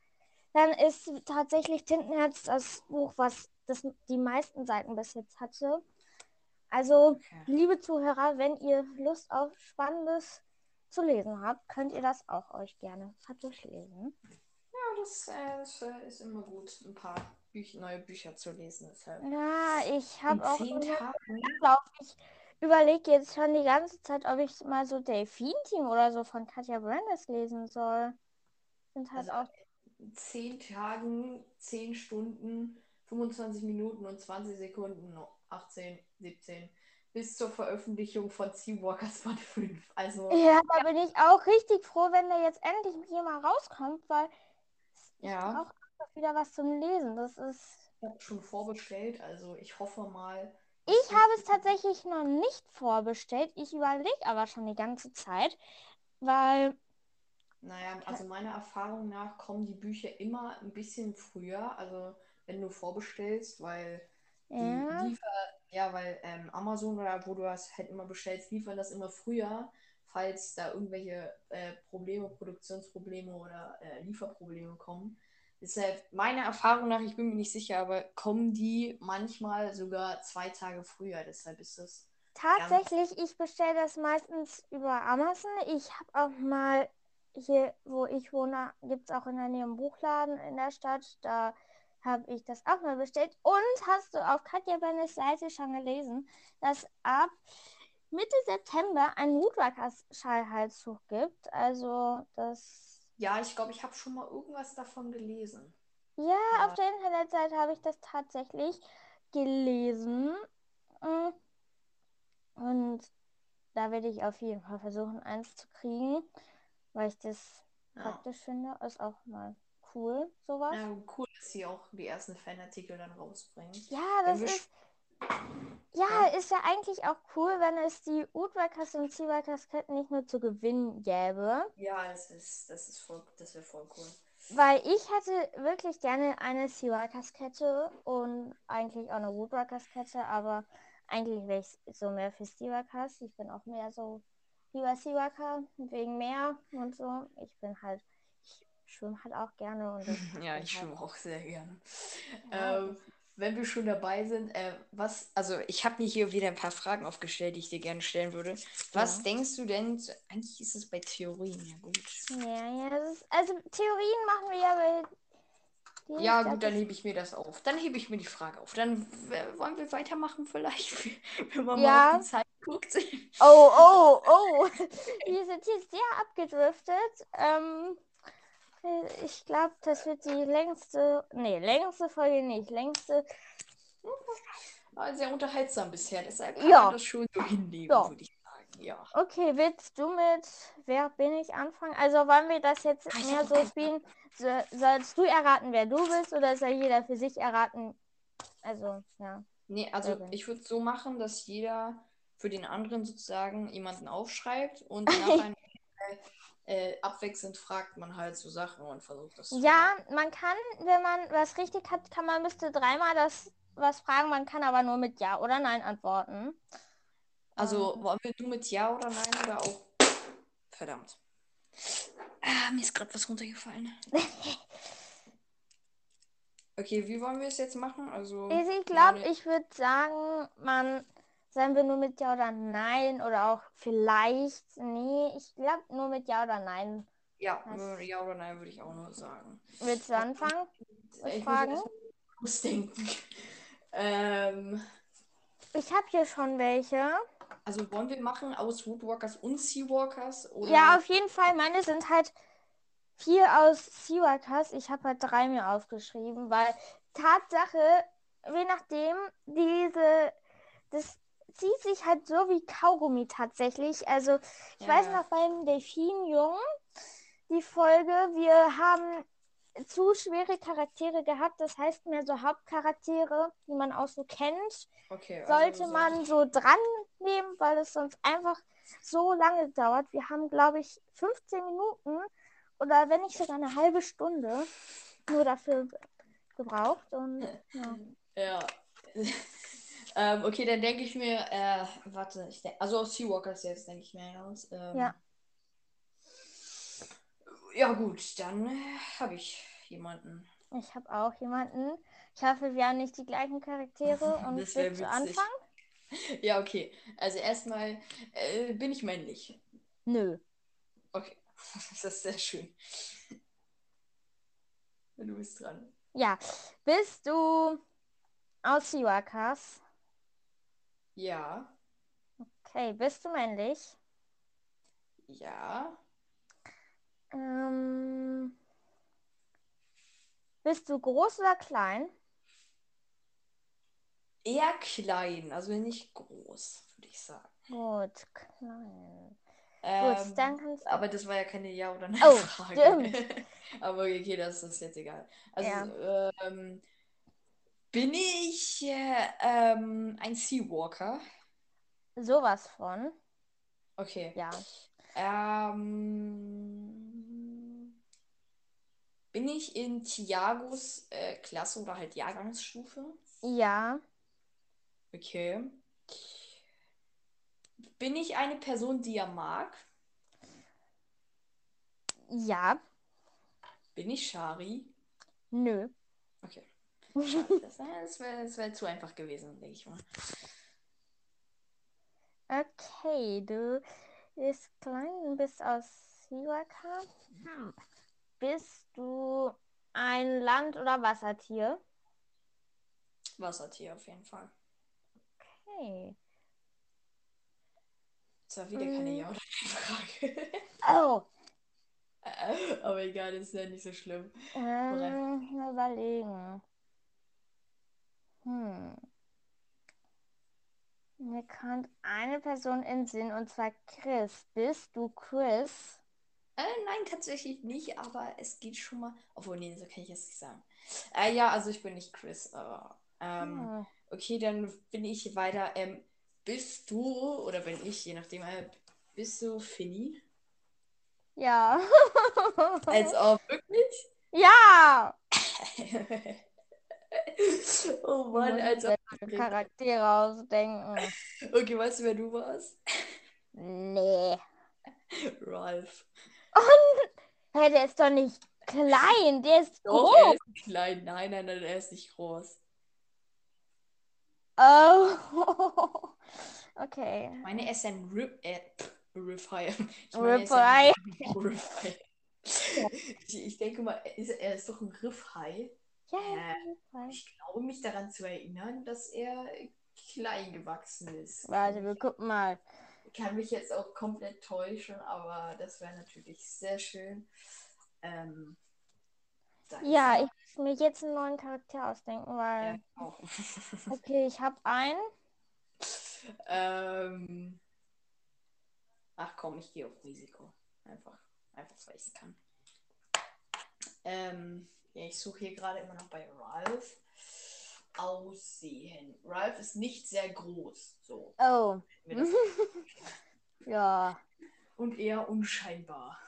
dann ist tatsächlich Tintenherz das Buch, was das, die meisten Seiten bis jetzt hatte. Also, liebe Zuhörer, wenn ihr Lust auf Spannendes zu lesen habt, könnt ihr das auch euch gerne durchlesen. Ja, das, äh, das äh, ist immer gut, ein paar Büch neue Bücher zu lesen. Deshalb. Ja, ich habe auch zehn Tagen. Ich überlege jetzt schon die ganze Zeit, ob ich mal so Delfin-Team oder so von Katja Brandes lesen soll. Sind halt Also, auch. 10 Tagen, 10 Stunden, 25 Minuten und 20 Sekunden, 18, 17, bis zur Veröffentlichung von Seawalkers Band 5. Also, Ja, da bin ich auch richtig froh, wenn der jetzt endlich hier mal rauskommt, weil ich Ja. brauche einfach wieder was zum Lesen. Das ist. ich habe schon vorbestellt, also ich hoffe mal. Ich habe es tatsächlich noch nicht vorbestellt. Ich überlege aber schon die ganze Zeit, weil. Naja, also meiner Erfahrung nach kommen die Bücher immer ein bisschen früher, also wenn du vorbestellst, weil die Ja, liefer, ja, weil ähm, Amazon oder wo du das halt immer bestellst, liefern das immer früher, falls da irgendwelche äh, Probleme, Produktionsprobleme oder äh, Lieferprobleme kommen. Deshalb, meiner Erfahrung nach, ich bin mir nicht sicher, aber kommen die manchmal sogar zwei Tage früher. Deshalb ist das. tatsächlich, ich bestelle das meistens über Amazon. Ich habe auch mal hier, wo ich wohne, gibt es auch in der Nähe einen Buchladen in der Stadt. Da habe ich das auch mal bestellt. Und hast du auf Katja Bennes Seite schon gelesen, dass ab Mitte September ein Mutwalker-Schallhalstuch gibt? Also das. Ja, ich glaube, ich habe schon mal irgendwas davon gelesen. Ja, Ja. auf der Internetseite habe ich das tatsächlich gelesen. Mm. Und da werde ich auf jeden Fall versuchen, eins zu kriegen, weil ich das Ja. praktisch finde. Ist auch mal cool, sowas. Ja, cool, dass sie auch die ersten Fanartikel dann rausbringen. Ja, das ist. Ja, ist ja eigentlich auch cool, wenn es die Utwalkers und Seawalkers Ketten nicht nur zu gewinnen gäbe. Ja, das ist, das ist voll, das wäre voll cool. Weil ich hätte wirklich gerne eine Seawalkers Kette und eigentlich auch eine Woodwalkers Kette, aber eigentlich wäre ich so mehr für Seawalkers. Ich bin auch mehr so lieber Seawalker wegen Meer und so. Ich bin halt, ich schwimme halt auch gerne und Ja, ich halt, schwimme auch sehr gerne. ja, Ähm, wenn wir schon dabei sind, äh, was, also ich habe mir hier wieder ein paar Fragen aufgestellt, die ich dir gerne stellen würde. Was Ja. denkst du denn, eigentlich ist es bei Theorien, ja gut. ja, ja, das ist, also Theorien machen wir ja bei Ja, gut, dann hebe ich mir das auf. Dann hebe ich mir die Frage auf. Dann wollen wir weitermachen vielleicht, wenn man mal Ja. auf die Zeit guckt. Oh, oh, oh. Wir sind hier sehr abgedriftet. Ähm, äh, ich glaube, das wird die längste, nee, längste Folge nicht, längste. War sehr unterhaltsam bisher, deshalb kann Ja. man das schon so hinlegen, Ja. würde ich sagen. Ja. Okay, willst du mit Wer bin ich anfangen? Also wollen wir das jetzt Ah, ich mehr so spielen? So, sollst du erraten, wer du bist, oder soll jeder für sich erraten? Also, ja. Nee, also Okay. ich würde es so machen, dass jeder für den anderen sozusagen jemanden aufschreibt und nachher äh, abwechselnd fragt man halt so Sachen und versucht das zu Ja, man kann, wenn man was richtig hat, kann man bis zu dreimal das was fragen. Man kann aber nur mit Ja oder Nein antworten. Also Ähm. wollen wir du mit Ja oder Nein oder auch. Verdammt. Ah, mir ist gerade was runtergefallen. Okay, wie wollen wir es jetzt machen? Also. Ich glaube, ich würde sagen, man sagen wir nur mit Ja oder Nein oder auch vielleicht. Nee, ich glaube nur mit Ja oder Nein. Ja, Was? ja oder nein würde ich auch nur sagen. Willst du anfangen? Mit Ich Fragen? ausdenken. Ähm, Ich habe hier schon welche. also wollen wir machen aus Woodwalkers und Seawalkers? Oder? Ja, auf jeden Fall. Meine sind halt vier aus Seawalkers. Ich habe halt drei mir aufgeschrieben, weil Tatsache, je nachdem, diese, das zieht sich halt so wie Kaugummi tatsächlich. Also ich Ja, weiß noch beim Delfinjungen, die Folge, wir haben zu schwere Charaktere gehabt. Das heißt mehr so Hauptcharaktere, die man auch so kennt Okay, sollte also so- man so dran nehmen, weil es sonst einfach so lange dauert. Wir haben, glaube ich, 15 Minuten oder wenn nicht sogar eine halbe Stunde nur dafür ge- gebraucht. Und ja. Ja. Ähm, okay, dann denke ich mir, äh, warte, ich denk, also aus Seawalkers jetzt denke ich mir aus. Ähm, Ja. Ja, gut, dann äh, habe ich jemanden. Ich habe auch jemanden. Ich hoffe, wir haben nicht die gleichen Charaktere. Und Das willst du anfangen? Ja, okay. Also erstmal äh, bin ich männlich. Nö. Okay. Das ist sehr schön. Du bist dran. Ja. Bist du aus Siwakas? Ja. Okay. Bist du männlich? Ja. Ähm, bist du groß oder klein? Eher klein, also nicht groß, würde ich sagen. Gut, klein. Ähm, Gut, dann kannst aber das war ja keine Ja- oder Oh, Nein-Frage. stimmt. aber okay, das ist jetzt egal. Also, Ja. ähm, bin ich äh, ähm, ein Seawalker? Sowas von. Okay. Ja. Ähm, bin ich in Thiagos äh, Klasse oder halt Jahrgangsstufe? Ja. Okay. Bin ich eine Person, die er mag? Ja. Bin ich Shari? Nö. Okay. Das wäre wär zu einfach gewesen, denke ich mal. Okay, du bist klein bist aus Siwaka. Hm. Bist du ein Land- oder Wassertier? Wassertier auf jeden Fall. Okay. Das war wieder keine Mm. Ja- oder Nein-Frage. Oh, Aber egal, das ist ja nicht so schlimm. ähm, mal überlegen. Hm. Mir kommt eine Person in den Sinn und zwar Chris. Bist du Chris? Äh, nein, tatsächlich nicht, aber es geht schon mal. Obwohl, nee, so kann ich jetzt nicht sagen. Äh, ja, also ich bin nicht Chris, aber. Ähm, Hm. okay, dann bin ich weiter. Ähm, bist du, oder bin ich, je nachdem, äh, bist du Finny? Ja. Als ob wirklich? ja. oh Mann, als Charaktere ausdenken. Okay, weißt du, wer du warst? Nee. Ralph. Hä, der ist doch nicht klein, der ist Doch, groß. ist klein. Nein, nein, nein, er ist nicht groß. Oh. okay. Ich meine, er ist ein Rip. Äh, Ripeye. Ich meine, Ripeye. ein Ripeye. Ich, denke mal, er ist, doch ein Riffhai. Ja, Äh, Ich glaube, mich daran zu erinnern, dass er klein gewachsen ist. Warte, wir gucken mal. Ich kann mich jetzt auch komplett täuschen, aber das wäre natürlich sehr schön. Ähm, Ja, ich muss mir jetzt einen neuen Charakter ausdenken, Ja, weil. auch. Okay, ich habe einen. ähm, ach komm, ich gehe auf Risiko. Einfach, einfach weil ich es kann. Ähm, ja, ich suche hier gerade immer noch bei Ralph. Aussehen. Ralph ist nicht sehr groß. So. Oh. Ja. Und eher unscheinbar.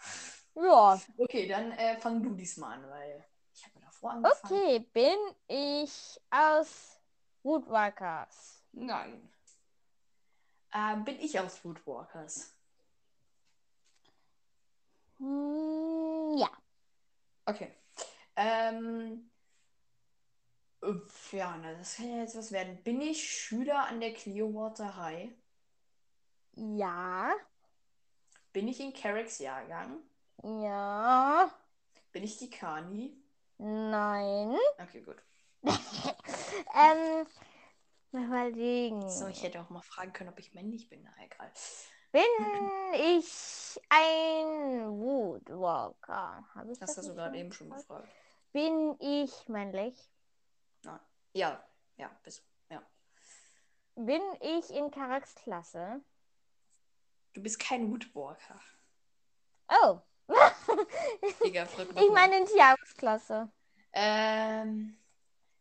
Ja. Okay, dann äh, fang du diesmal an, weil ich habe davor angefangen. Okay, bin ich aus Woodwalkers? Nein. Ähm, bin ich aus Woodwalkers? Hm, ja. Okay. Ähm, ja, na, das kann ja jetzt was werden. Bin ich Schüler an der Clearwater High? Ja. Bin ich in Carricks Jahrgang? Ja. Bin ich die Kani? Nein. Okay, gut. ähm, mal überlegen. So, ich hätte auch mal fragen können, ob ich männlich bin. Na, egal. Bin ich ein Woodwalker? Hab ich Das hast nicht du gerade eben schon gefragt? Bin ich männlich? Nein. Ja, ja, bist du. Ja. Bin ich in Karaks Klasse? Du bist kein Woodwalker. Oh. Frag ich meine in Tiagos Klasse. Ähm,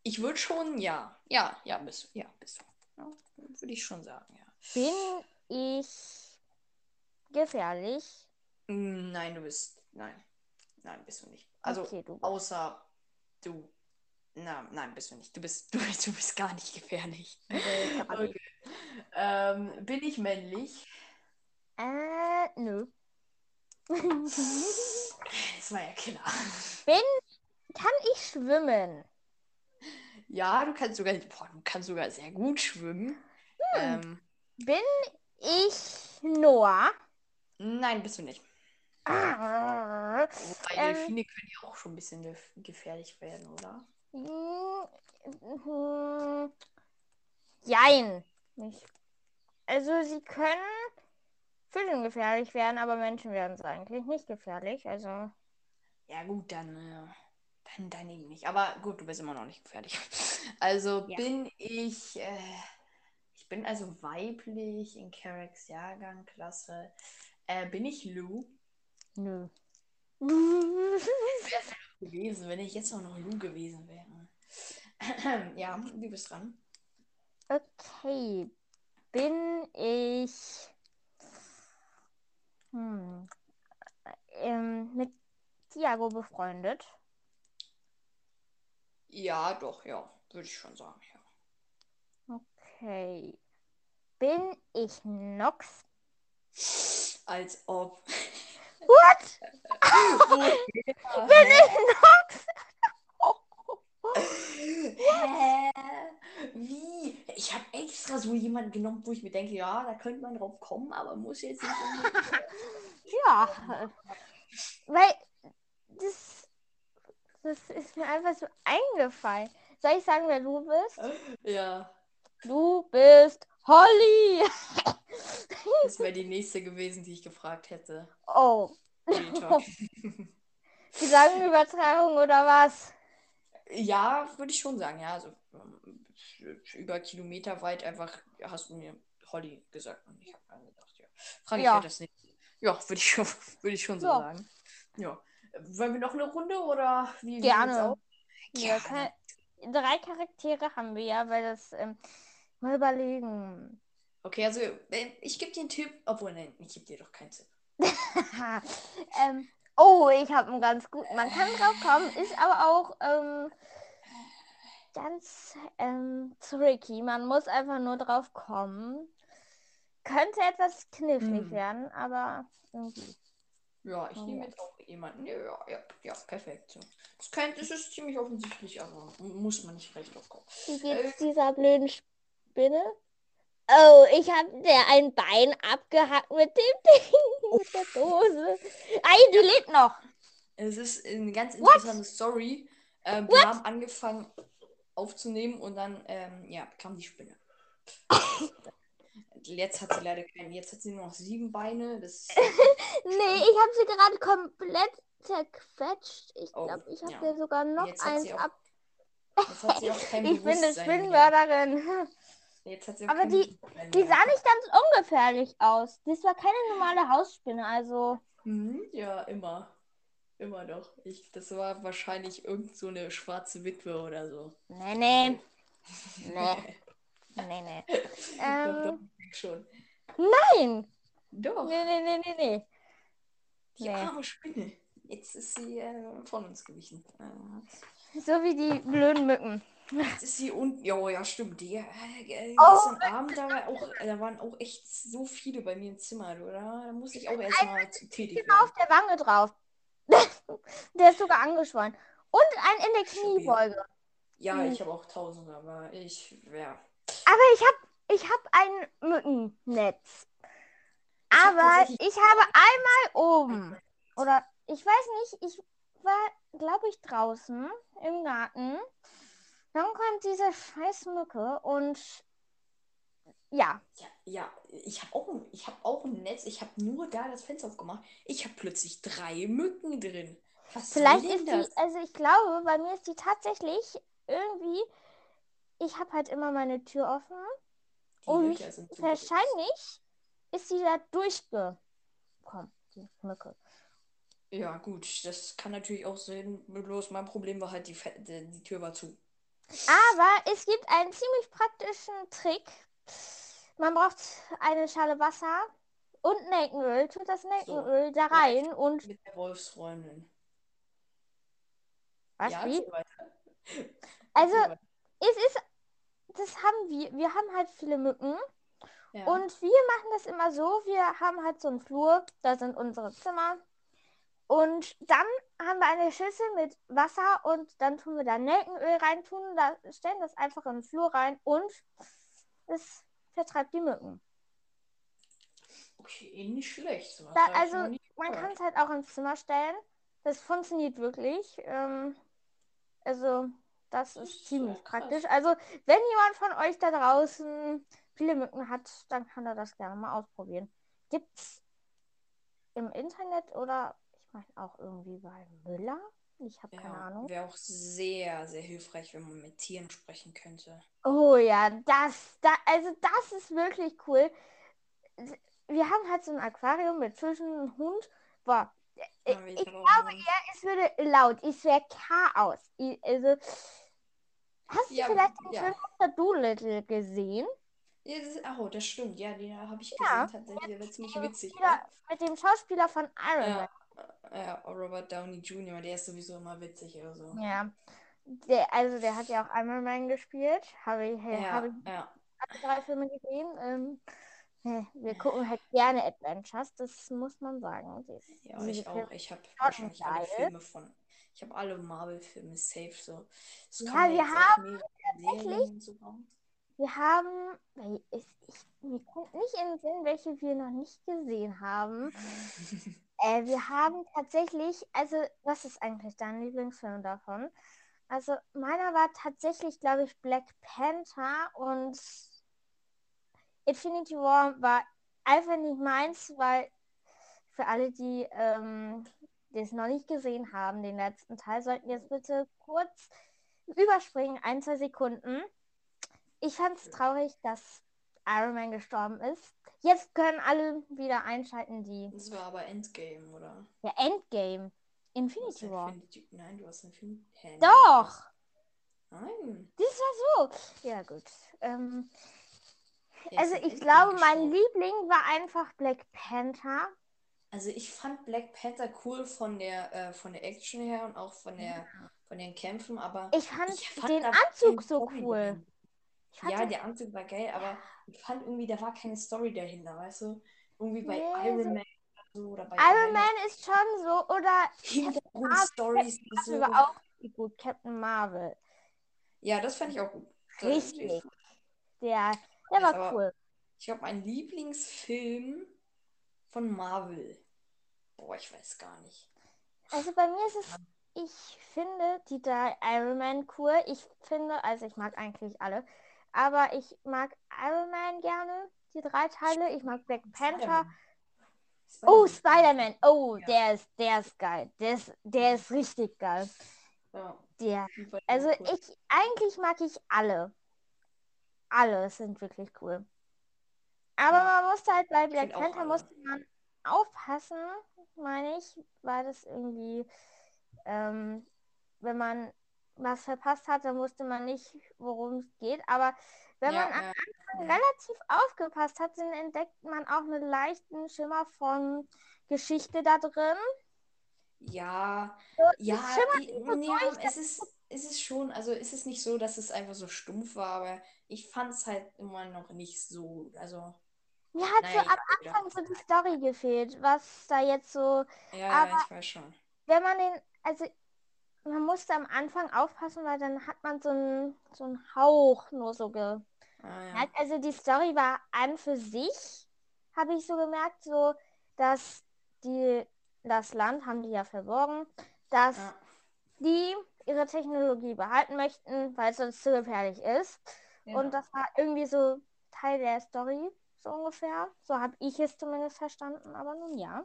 ich würde schon, ja. Ja, ja, bist du. Ja, bist du. Ja, würde ich schon sagen, ja. Bin ich gefährlich? Nein, du bist. Nein. Nein, bist du nicht. Also, okay, du. außer du. Na, nein, bist du nicht. Du bist, du, bist- du bist gar nicht gefährlich. Gar nicht. Okay. Ähm, bin ich männlich? Äh, nö. Das war ja klar. Kann ich schwimmen? Ja, du kannst sogar, boah, du kannst sogar sehr gut schwimmen. Ähm, Bin ich Noah? nein, bist du nicht. Wobei Ähm. Delfine können ja auch schon ein bisschen gef gefährlich werden, oder? Jein. Nicht. Also sie können Vögeln gefährlich werden, aber Menschen werden es eigentlich nicht gefährlich. Also Ja, gut, dann, äh, dann, dann eben nicht. Aber gut, du bist immer noch nicht gefährlich. Also Ja. bin ich, äh, ich bin also weiblich in Carracks Jahrgang, Klasse. Äh, bin ich Lou nö. gewesen, wenn ich jetzt auch noch Lou gewesen wäre? ja, du bist dran. Okay. Bin ich hm, ähm, mit Tiago befreundet? Ja, doch, ja, würde ich schon sagen, ja. Okay. Bin ich Nox? Als ob. What? Bin ich Nox? Hä? Wie? Ich habe extra so jemanden genommen, wo ich mir denke, ja, da könnte man drauf kommen, aber muss jetzt nicht. Ja. Weil das, das ist mir einfach so eingefallen. Soll ich sagen, wer du bist? ja, Du bist Holly. das wäre die nächste gewesen, die ich gefragt hätte. Oh. Gedankenübertragung oder was? ja, würde ich schon sagen, ja. Also ähm, über Kilometer weit einfach hast du mir Holly gesagt und ich habe dann gedacht, ja. Frage ich Ja. ja. das nicht. Ja, würde ich schon, würde ich schon so Ja. sagen. Ja. Wollen wir noch eine Runde oder wie? wie Gerne. aus? Ja, Gerne. drei Charaktere haben wir ja, weil das ähm, mal überlegen. Okay, also äh, ich gebe dir einen Tipp, obwohl, nein, ich gebe dir doch keinen Tipp. ähm, oh, ich habe einen ganz guten. Man kann drauf kommen, ist aber auch ähm, ganz ähm, tricky. Man muss einfach nur drauf kommen. Könnte etwas knifflig Hm. werden, aber irgendwie. Ja, ich nehme jetzt auch jemanden. Ja, ja, ja, perfekt. So. Das, kann, das ist ziemlich offensichtlich, aber muss man nicht gleich drauf kommen. Wie Äh, geht's dieser blöden Spinne? Oh, ich habe der ein Bein abgehackt mit dem Ding, mit der Dose. Ei, die lebt noch. Es ist eine ganz What? interessante Story. Ähm, wir haben angefangen aufzunehmen und dann ähm, ja, kam die Spinne. Jetzt hat sie leider keinen. Jetzt hat sie nur noch sieben Beine. Das Nee, ich habe sie gerade komplett zerquetscht. Ich Oh, glaube, ich habe ja. dir sogar noch Jetzt eins auch ab. jetzt hat sie auch kein Ich bin eine. Spinnenmörderin. Jetzt hat sie Aber die- Die sah nicht ganz ungefährlich aus. Das war keine normale Hausspinne, also. Mhm, ja, immer. Immer doch. Ich, das war wahrscheinlich irgend so eine schwarze Witwe oder so. Nee, nee. Nee. Nee, nee. doch, doch, Ähm, schon. nein. Doch, Nee, nee, nee, nee, nee. die nee. arme Spinne. Jetzt ist sie äh, von uns gewichen. Äh, So wie die blöden Mücken. Jetzt ist sie unten. Ja, ja, stimmt. Die, äh, äh, Oh. gestern Abend, da, war auch, da waren auch echt so viele bei mir im Zimmer, oder? Da musste ich auch erstmal tätig werden. auf der Wange drauf. der ist sogar angeschwollen. Und ein in der. Kniebeuge. Ja, Hm. ich habe auch tausende, aber ich, ja. Aber ich habe ich hab ein Mückennetz. Ich hab Aber tatsächlich- ich habe einmal oben. Oder ich weiß nicht, ich war, glaube ich, draußen im Garten. Dann kommt diese scheiß Mücke und ja, Ja, ja, ich habe auch, ich hab auch ein Netz. Ich habe nur da das Fenster aufgemacht. Ich habe plötzlich drei Mücken drin. Was vielleicht ist das? die, also ich glaube, bei mir ist die tatsächlich irgendwie, ich habe halt immer meine Tür offen Die und sind wahrscheinlich ist sie da durchgekommen, die Mücke. Ja, gut, das kann natürlich auch sein. Bloß mein Problem war halt, die, Fe die, die Tür war zu. Aber es gibt einen ziemlich praktischen Trick. Man braucht eine Schale Wasser und Nelkenöl. Tut das Nelkenöl da rein und Mit der Wolfsfreundin. was ja, wie? Also es ist, das haben wir. Wir haben halt viele Mücken Ja. und wir machen das immer so. Wir haben halt so einen Flur. Da sind unsere Zimmer Und dann haben wir eine Schüssel mit Wasser und dann tun wir da Nelkenöl rein, tun da, stellen das einfach in den Flur rein und es vertreibt die Mücken. Okay, nicht schlecht. So Da, also man kann es halt auch ins Zimmer stellen. Das funktioniert wirklich. Ähm, also das ist ist ziemlich krass. praktisch. Also wenn jemand von euch da draußen viele Mücken hat, dann kann er das gerne mal ausprobieren. Gibt's im Internet oder auch irgendwie bei Müller? Ich habe keine Ahnung. wäre auch sehr, sehr hilfreich, wenn man mit Tieren sprechen könnte. Oh ja, das, da, also das ist wirklich cool. Wir haben halt so ein Aquarium mit Fischen, einem Hund. Boah, ich, Ja, ich glaube, ja, es würde laut, es wäre Chaos. Ich, also, hast du Ja, vielleicht den ja. Film Dr. Doolittle gesehen? Ja, das ist, oh, das stimmt. Ja, den habe ich Ja. gesehen tatsächlich. Der wird ziemlich witzig. Ne? mit dem Schauspieler von Iron Ja, ja, Robert Downey Jr., der ist sowieso immer witzig oder so. Ja. Der, also der hat ja auch Iron Man gespielt. Habe ich, Ja, habe ich ja. alle drei Filme gesehen. Ähm, wir gucken halt gerne Adventures, das muss man sagen. Dies, Ja, ich Filme- auch. Ich habe wahrscheinlich alle. Filme von. Ich habe alle Marvel-Filme safe so. Ja, wir so raus. Wir haben, ich, ich, mir kommt nicht in den Sinn, welche wir noch nicht gesehen haben. Äh, wir haben tatsächlich, also was ist eigentlich dein Lieblingsfilm davon? Also meiner war tatsächlich, glaube ich, Black Panther und Infinity War war einfach nicht meins, weil für alle, die ähm, es noch nicht gesehen haben, den letzten Teil, sollten jetzt bitte kurz überspringen, ein, zwei Sekunden. Ich fand es traurig, dass Iron Man gestorben ist. Jetzt können alle wieder einschalten, die Das war aber Endgame, oder? der Endgame. Infinity War. Infinity, nein, du hast Infinity. Hä, Doch! Nein. Das war so. Ja, gut. Ähm, also ich glaube, mein. Liebling war einfach Black Panther. Also ich fand Black Panther cool von der, äh, von der Action her und auch von der, von den Kämpfen, aber Ich fand, ich fand den Anzug so cool. Ja, der Anzug war geil, aber ich fand irgendwie, da war keine Story dahinter, weißt du? Irgendwie bei Nee, Iron so- Man oder so oder bei Iron Avengers Man ist schon so, oder Hintergrundstories und das so. war auch gut, Captain Marvel. Ja, das fand ich auch gut. Richtig. Der, der Weiß, war aber- cool. Ich glaube, mein Lieblingsfilm von Marvel. Boah, ich weiß gar nicht. Also bei mir ist es, ich finde die drei Iron Man cool. Ich finde, also ich mag eigentlich alle, aber ich mag Iron Man gerne, die drei Teile. Ich mag Black Panther. Spider-Man. Oh, Spider-Man. Oh, Ja. der ist, der ist geil. Der ist, der ist richtig geil. Ja, Der. Also ich, eigentlich mag ich alle. Alle sind wirklich cool. Aber Ja. man musste halt bei Black Panther musste man aufpassen, meine ich, weil das irgendwie, ähm, wenn man was verpasst hat, dann wusste man nicht, worum es geht. Aber wenn ja, man am ja. Anfang relativ aufgepasst hat, dann entdeckt man auch einen leichten Schimmer von Geschichte da drin. Ja, So, ja, es schimmert i- nicht so ja, durch, es ist, es ist schon, also es ist nicht so, dass es einfach so stumpf war, aber ich fand es halt immer noch nicht so, also, Mir hat so naja, am wieder. Anfang so die Story gefehlt, was da jetzt so, Ja, ja, aber- ich weiß schon. wenn man den, also man musste am Anfang aufpassen, weil dann hat man so einen so einen Hauch nur so ge. Ah, ja. Also die Story war an für sich, habe ich so gemerkt, so, dass die, das Land haben die ja verborgen, dass Ja. die ihre Technologie behalten möchten, weil es sonst zu gefährlich ist. Genau. Und das war irgendwie so Teil der Story, so ungefähr. So habe ich es zumindest verstanden, aber nun ja.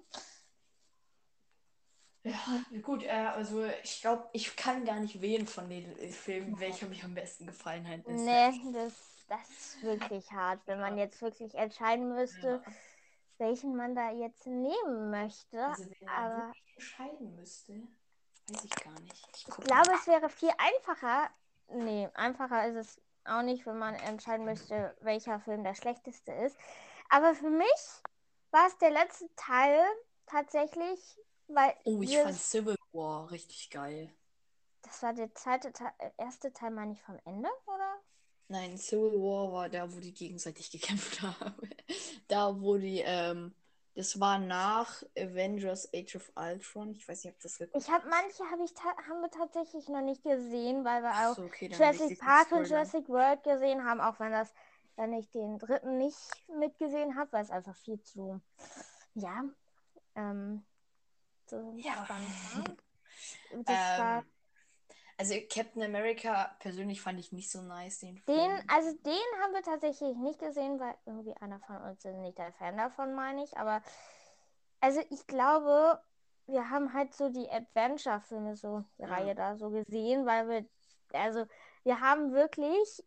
Ja, gut, äh, also ich glaube, ich kann gar nicht wählen von den äh, Filmen, welcher mir am besten gefallen hat. Das- Nee, das, das ist wirklich hart, wenn man jetzt wirklich entscheiden müsste, Ja. welchen man da jetzt nehmen möchte. Also wenn man aber wirklich entscheiden müsste, weiß ich gar nicht. Ich ich glaube, es wäre viel einfacher. Nee, einfacher ist es auch nicht, wenn man entscheiden möchte, welcher Film der schlechteste ist. Aber für mich war es der letzte Teil tatsächlich, weil Oh, ich fand Civil War richtig geil. das war der zweite Teil, äh, erste Teil, meine ich, vom Ende, oder? Nein, Civil War war da, wo die gegenseitig gekämpft haben. Da, wo die, ähm, Das war nach Avengers Age of Ultron. Ich weiß nicht, ob das Ich habe manche hab ich haben wir tatsächlich noch nicht gesehen, weil wir auch so, okay, Jurassic Park und Jurassic World gesehen haben, auch wenn das wenn ich den dritten nicht mitgesehen habe, weil es einfach viel zu ja ähm, Ja. spannend war. Das Ähm, war Also Captain America persönlich fand ich nicht so nice, den Den, Film. also den haben wir tatsächlich nicht gesehen, weil irgendwie einer von uns ist nicht der Fan davon, meine ich. Aber also ich glaube, wir haben halt so die Adventure-Filme, so die Ja. Reihe da so gesehen, weil wir, also wir haben wirklich,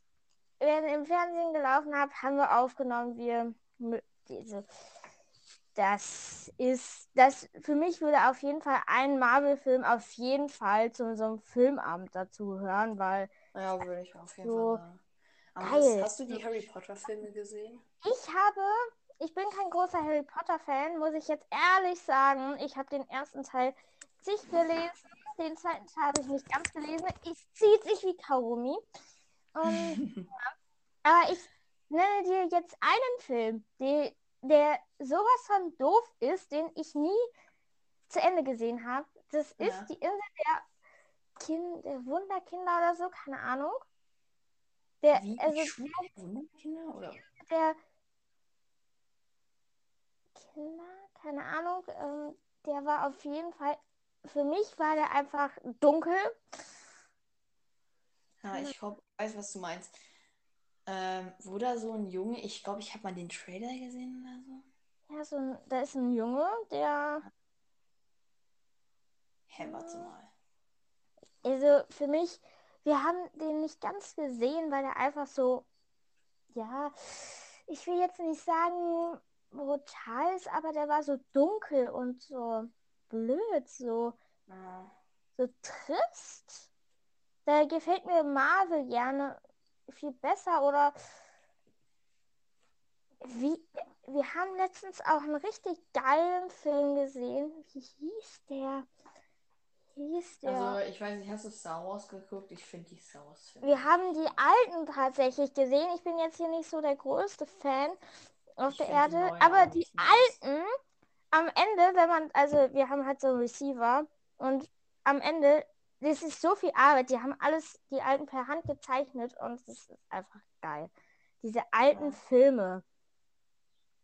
wenn im Fernsehen gelaufen hat, haben wir aufgenommen, wir diese. Das ist, das für mich würde auf jeden Fall ein Marvel-Film auf jeden Fall zu so einem Filmabend dazu hören, weil Ja, würde ich auf jeden So Fall sagen. Aber geil. hast du die Harry Potter Filme gesehen? Ich habe, ich bin kein großer Harry Potter Fan, muss ich jetzt ehrlich sagen. Ich habe den ersten Teil nicht gelesen, den zweiten Teil habe ich nicht ganz gelesen. Ich zieht sich wie Kaugummi. Und, aber ich nenne dir jetzt einen Film, die, der sowas von doof ist, den ich nie zu Ende gesehen habe. Das ist Ja. die Insel der, kind, der Wunderkinder oder so, keine Ahnung. Der, Wie? also der Wunderkinder? Oder? der Kinder, keine Ahnung, ähm, der war auf jeden Fall, für mich war der einfach dunkel. Ja, ich glaub, weiß, was du meinst. Ähm, wo da so ein Junge, ich glaube, ich habe mal den Trailer gesehen oder so. Ja, so ein, da ist ein Junge, der, Hä, warte mal. also für mich, wir haben den nicht ganz gesehen, weil er einfach so, ja, ich will jetzt nicht sagen brutal ist, aber der war so dunkel und so blöd, so. Ja. so trist. Da gefällt mir Marvel gerne viel besser oder wie wir haben letztens auch einen richtig geilen Film gesehen. Wie hieß der? Wie hieß der? Also, ich weiß nicht, hast du Star Wars geguckt? Ich finde die Star Wars Filme. wir haben die alten tatsächlich gesehen. Ich bin jetzt hier nicht so der größte Fan auf Ich der die Erde, neuen aber die alten am Ende, wenn man, also wir haben halt so einen Receiver und am Ende, das ist so viel Arbeit, die haben alles, die alten per Hand gezeichnet und das ist einfach geil. Diese alten. Filme.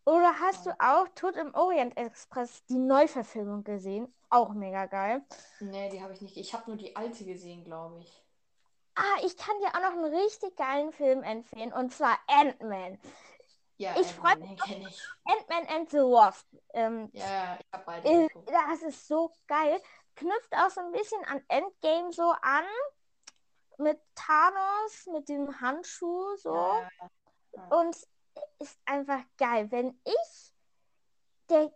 Oder hast du auch Tod im Orient Express, die Neuverfilmung gesehen? Auch mega geil. Nee, die habe ich nicht. Ich habe nur die alte gesehen, glaube ich. Ah, ich kann dir auch noch einen richtig geilen Film empfehlen und zwar Ant-Man. Ja, Ich freu Ant-Man, den kenne ich. Ant-Man and the Wasp. Ähm, Ja, ich habe beide Äh. Das ist so geil. Knüpft auch so ein bisschen an Endgame so an. Mit Thanos, mit dem Handschuh so. Ja. Und ist einfach geil. Wenn ich der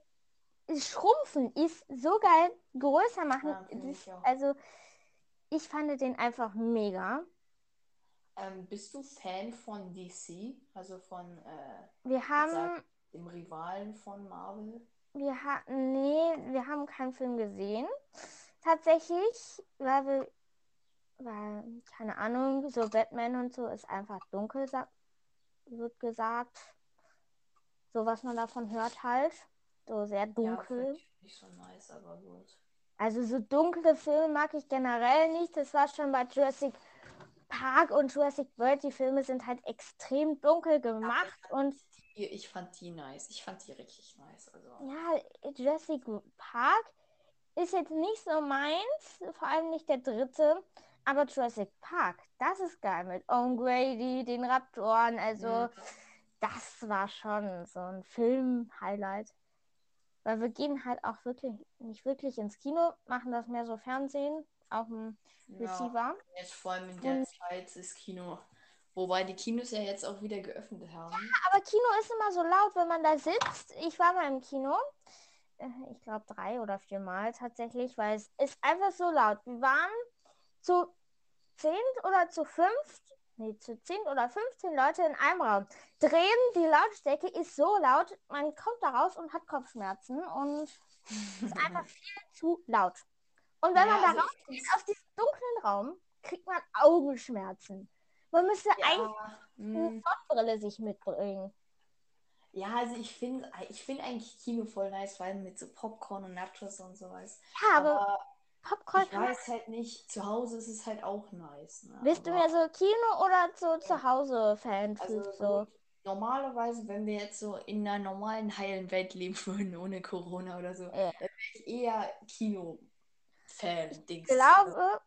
Schrumpfen ist so geil, größer machen. Ja, ich also ich fand den einfach mega. Ähm, bist du Fan von DC? Also von äh, Wir haben, sag- dem Rivalen von Marvel? Wir hatten, nee, wir haben keinen Film gesehen. Tatsächlich, weil wir, weil, keine Ahnung, so Batman und so ist einfach dunkel, wird gesagt. So was man davon hört halt. So sehr Ja, dunkel. ich nicht so nice, aber gut. Also so dunkle Filme mag ich generell nicht. Das war schon bei Jurassic Park und Jurassic World. Die Filme sind halt extrem dunkel gemacht und Die, ich fand die nice. Ich fand die richtig nice. Also, ja, Jurassic Park ist jetzt nicht so meins, vor allem nicht der dritte. Aber Jurassic Park, das ist geil mit Owen Grady, den Raptoren. Also Mhm. das war schon so ein Film-Highlight. Weil wir gehen halt auch wirklich nicht wirklich ins Kino, machen das mehr so Fernsehen auf dem ja, Receiver. jetzt vor allem in der Und- Zeit ist Kino. Wobei die Kinos ja jetzt auch wieder geöffnet haben. Aber Kino ist immer so laut, wenn man da sitzt. Ich war mal im Kino. Äh, Ich glaube drei oder vier Mal tatsächlich, weil es ist einfach so laut. Wir waren zu zehn oder zu fünf, nee, zu zehn oder 15 Leute in einem Raum. Drehen, die Lautstärke ist so laut, man kommt da raus und hat Kopfschmerzen und es ist einfach viel zu laut. Und wenn Ja, man da also rausgeht aus diesem dunklen Raum, kriegt man Augenschmerzen. Man müsste eigentlich Ja, eine mm, Sonnenbrille sich mitbringen. Ja, also ich finde ich find eigentlich Kino voll nice, allem mit so Popcorn und Nachos und sowas. Ja, aber, Aber Popcorn ich weiß halt nicht, zu Hause ist es halt auch nice. Ne? Bist du Aber- mehr so Kino oder so zu Hause Fan-Typ? Also so? normalerweise, wenn wir jetzt so in einer normalen, heilen Welt leben würden, ohne Corona oder so, Ja. dann wäre ich eher Kino-Fan-Dings. Ich glaube,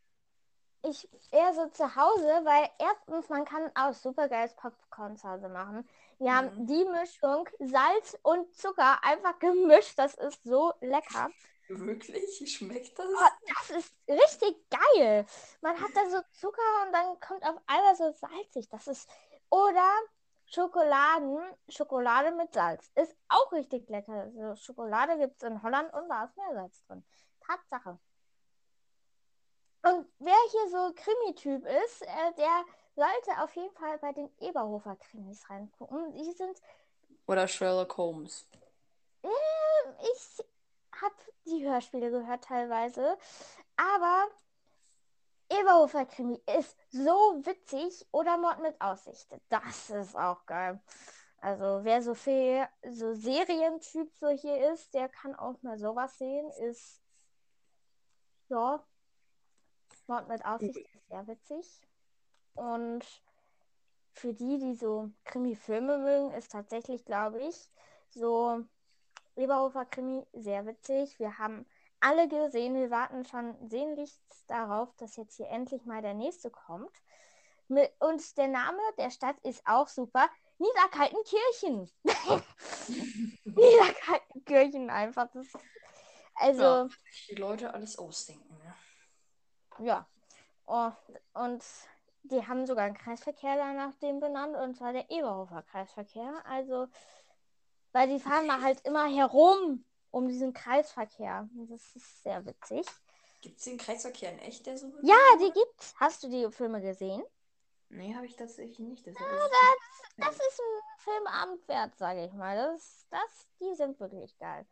ich eher so zu Hause, weil erstens, man kann auch super geiles Popcorn zu Hause machen. Wir haben Mhm. die Mischung Salz und Zucker einfach gemischt. Das ist so lecker. Wirklich? Schmeckt das? Oh, das ist richtig geil. Man hat da so Zucker und dann kommt auf einmal so salzig. Das ist. Oder Schokoladen, Schokolade mit Salz. Ist auch richtig lecker. Also Schokolade gibt es in Holland und da ist mehr Salz drin. Tatsache. Und wer hier so Krimi-Typ ist, äh, der sollte auf jeden Fall bei den Eberhofer-Krimis reingucken. Die sind Oder Sherlock Holmes. ich habe die Hörspiele gehört teilweise, aber Eberhofer Krimi ist so witzig oder Mord mit Aussicht. Das ist auch geil. Also wer so viel so Serientyp so hier ist, der kann auch mal sowas sehen. Ist ja Mord mit Aussicht ist sehr witzig. Und für die, die so Krimi-Filme mögen, ist tatsächlich, glaube ich, so Eberhofer Krimi sehr witzig. Wir haben alle gesehen, wir warten schon sehnlichst darauf, dass jetzt hier endlich mal der nächste kommt. Und der Name der Stadt ist auch super. Niederkaltenkirchen. Niederkaltenkirchen einfach. Das, also, Ja. Die Leute alles ausdenken. Ne? Ja. Oh, und die haben sogar einen Kreisverkehr danach dem benannt, und zwar der Eberhofer Kreisverkehr. Also, weil die fahren da halt immer herum um diesen Kreisverkehr. Das ist sehr witzig. Gibt es den Kreisverkehr in echt, der so? Ja, die gibt's. Hast du die Filme gesehen? Nee, habe ich tatsächlich nicht. Deshalb Ja, ist es Das ist ein Filmabend wert, sage ich mal. Das, das, die sind wirklich geil.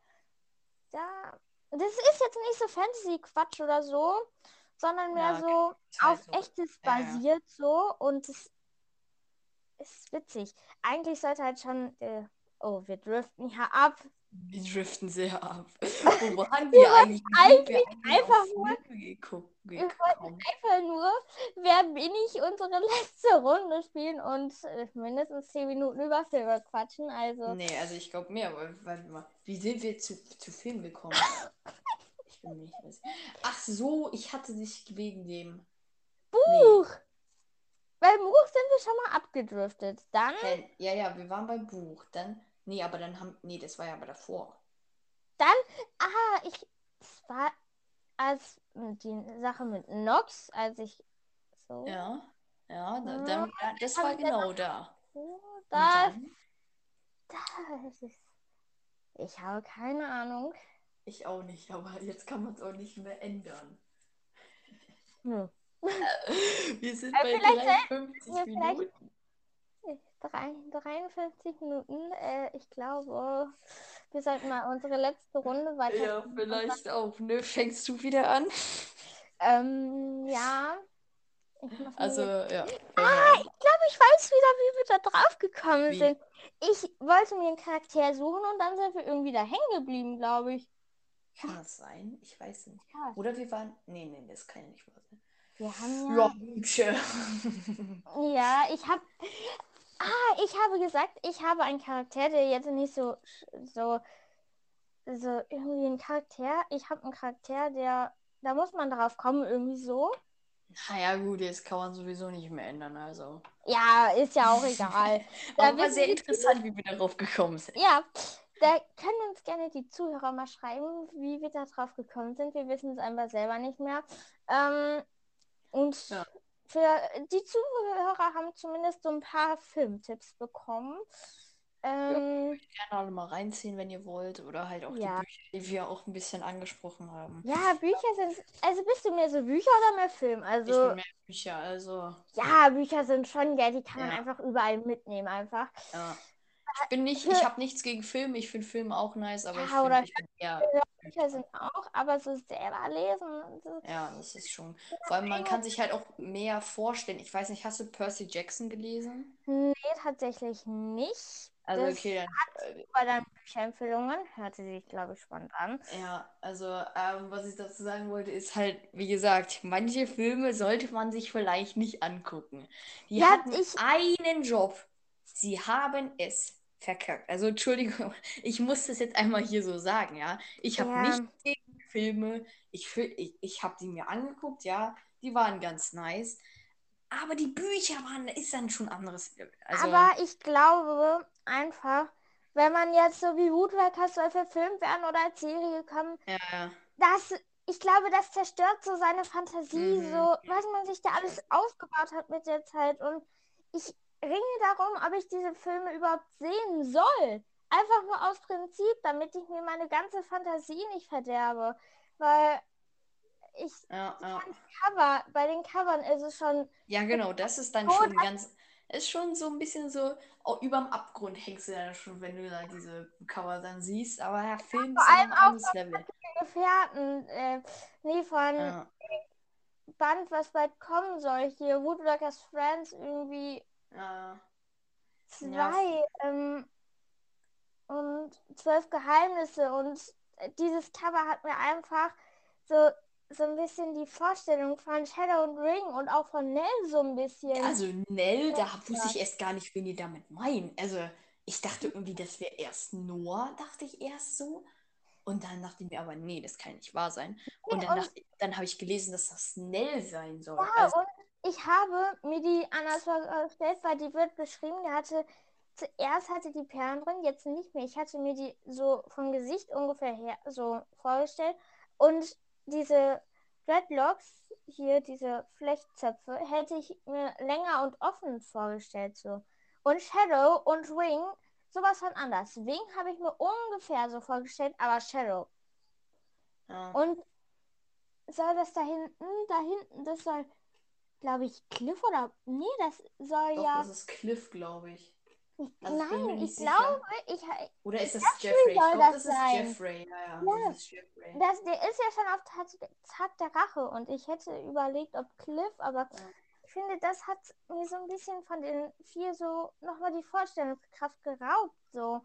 Ja, das ist jetzt nicht so Fantasy-Quatsch oder so, sondern mehr Ja, so halt auf so. echtes Ja, ja. basiert so und es ist witzig. Eigentlich sollte halt schon, äh, oh, wir driften hier ab. Wir driften sehr ab. Wo waren wir eigentlich? Wie sind wir einfach nur- geguckt, Wir wollten einfach nur, wer bin ich, unsere letzte Runde spielen und äh, mindestens 10 Minuten über Filme quatschen. Also, Nee, also ich glaube mehr, aber warte mal. Wie sind wir zu, zu Film gekommen? Bin nicht. Ach so, ich hatte dich wegen dem. Buch! Beim Buch sind wir schon mal abgedriftet. Dann, ja, ja, wir waren beim Buch. Dann. Nee, aber dann haben. Nee, das war ja aber davor. ah, ich, es war als die Sache mit Nox, als ich so, Ja. Ja, da, dann, das war genau da. dann? das ist, ich habe keine Ahnung. Ich auch nicht, aber jetzt kann man es auch nicht mehr ändern. Hm. Wir sind Äh, bei vielleicht 53 ja, Minuten. Drei, 53 Minuten. Äh, ich glaube, wir sollten mal unsere letzte Runde weiter. Ja, vielleicht auch. Ne, fängst du wieder an? Ähm, ja. Also, ja. Ah, ich glaube, ich weiß wieder, wie wir da drauf gekommen Wie? sind. Ich wollte mir einen Charakter suchen und dann sind wir irgendwie da hängen geblieben, glaube ich. Kann das sein? Ich weiß nicht. Ja. Oder wir waren. Nee, nee, das kann ja nicht wahr sein. Wir haben Ja, ja. ich habe. Ah, ich habe gesagt, ich habe einen Charakter, der jetzt nicht so. so. so irgendwie ein Charakter. Ich habe einen Charakter, der. Da muss man drauf kommen, irgendwie so. Naja, gut, jetzt kann man sowieso nicht mehr ändern, also. Ja, ist ja auch egal. Da Aber sehr interessant, wie wir darauf gekommen sind. Ja, da können uns gerne die Zuhörer mal schreiben, wie wir da drauf gekommen sind. Wir wissen es einfach selber nicht mehr. Ähm, und Ja. für die Zuhörer haben zumindest so ein paar Filmtipps bekommen. Ähm, Gerne alle mal reinziehen, wenn ihr wollt. Oder halt auch Ja. die Bücher, die wir auch ein bisschen angesprochen haben. ja, Bücher sind. Also bist du mehr so Bücher oder mehr Film? Ich Also, bin mehr Bücher, also. ja, Bücher sind schon, ja, die kann man Ja. einfach überall mitnehmen, einfach. Ja. Ich bin nicht, ich habe nichts gegen Film. Ich finde Film auch nice, aber Ja, ich finde, ich bin eher. Bücher sind auch, aber so selber lesen. So, Ja, das ist schon. Vor allem, man kann sich halt auch mehr vorstellen. Ich weiß nicht, hast du Percy Jackson gelesen? nee, tatsächlich nicht. Also Das okay, dann. Äh, Bei deinen Bücherempfehlungen hörte sich, glaube ich, spannend an. ja, also ähm, was ich dazu sagen wollte, ist halt, wie gesagt, manche Filme sollte man sich vielleicht nicht angucken. Die Ja, hatten ich- einen Job. Sie haben es verkackt. Also Entschuldigung, ich muss das jetzt einmal hier so sagen, ja. Ich habe Ja. nicht gegen Filme. Ich, ich, ich habe die mir angeguckt, ja. Die waren ganz nice. Aber die Bücher waren, ist dann schon anderes Level. Also, Aber ich glaube einfach, wenn man jetzt so wie Woodworker soll verfilmt werden oder als Serie kommen, ja. das, ich glaube, das zerstört so seine Fantasie, Mhm. so, was man sich da alles aufgebaut hat mit der Zeit. Und ich ringe darum, ob ich diese Filme überhaupt sehen soll. Einfach nur aus Prinzip, damit ich mir meine ganze Fantasie nicht verderbe. Weil ich Ja, ja. Cover, bei den Covern ist es schon Ja, genau, das ist dann schon ganz, ist schon so ein bisschen so, oh, überm Abgrund hängst du dann schon, wenn du da diese Cover dann siehst, aber der Film ist vor ein allem auch anderes Level. Gefährten, äh, nee, von Ja, Band, was bald kommen soll, hier Woodworkers Friends irgendwie ja, zwei ähm, und zwölf Geheimnisse und dieses Cover hat mir einfach so, so ein bisschen die Vorstellung von Shadow und Ring und auch von Nell so ein bisschen. also Nell, da wusste ich erst gar nicht, wen die damit meinen. Also, ich dachte irgendwie, das wäre erst Noah, dachte ich erst so. Und dann dachte ich mir, aber nee, das kann nicht wahr sein. Und dann, dachte, dann habe ich gelesen, dass das Nell sein soll. Ja, Also, und ich habe mir die anders vorgestellt, weil die wird beschrieben, die hatte, zuerst hatte die Perlen drin, jetzt nicht mehr. Ich hatte mir die so vom Gesicht ungefähr her so vorgestellt. Und diese Dreadlocks, hier diese Flechtzöpfe, hätte ich mir länger und offen vorgestellt so. Und Shadow und Wing, sowas von anders. Wing habe ich mir ungefähr so vorgestellt, aber Shadow. ja. Und soll das da hinten, da hinten, das soll, glaube ich, Cliff oder. Nee, das soll Doch, ja. das ist Cliff, glaube ich. Ich, also ich nein, ich sicher. glaube, ich, Oder ist das Jeffrey Jeffrey? Ich glaube, das das ist sein. Jeffrey. Ja, ja, Ja. das ist Jeffrey. das, der ist ja schon auf Tag, Tag der Rache und ich hätte überlegt, ob Cliff, aber ich finde, das hat mir so ein bisschen von den vier so nochmal die Vorstellungskraft geraubt. So.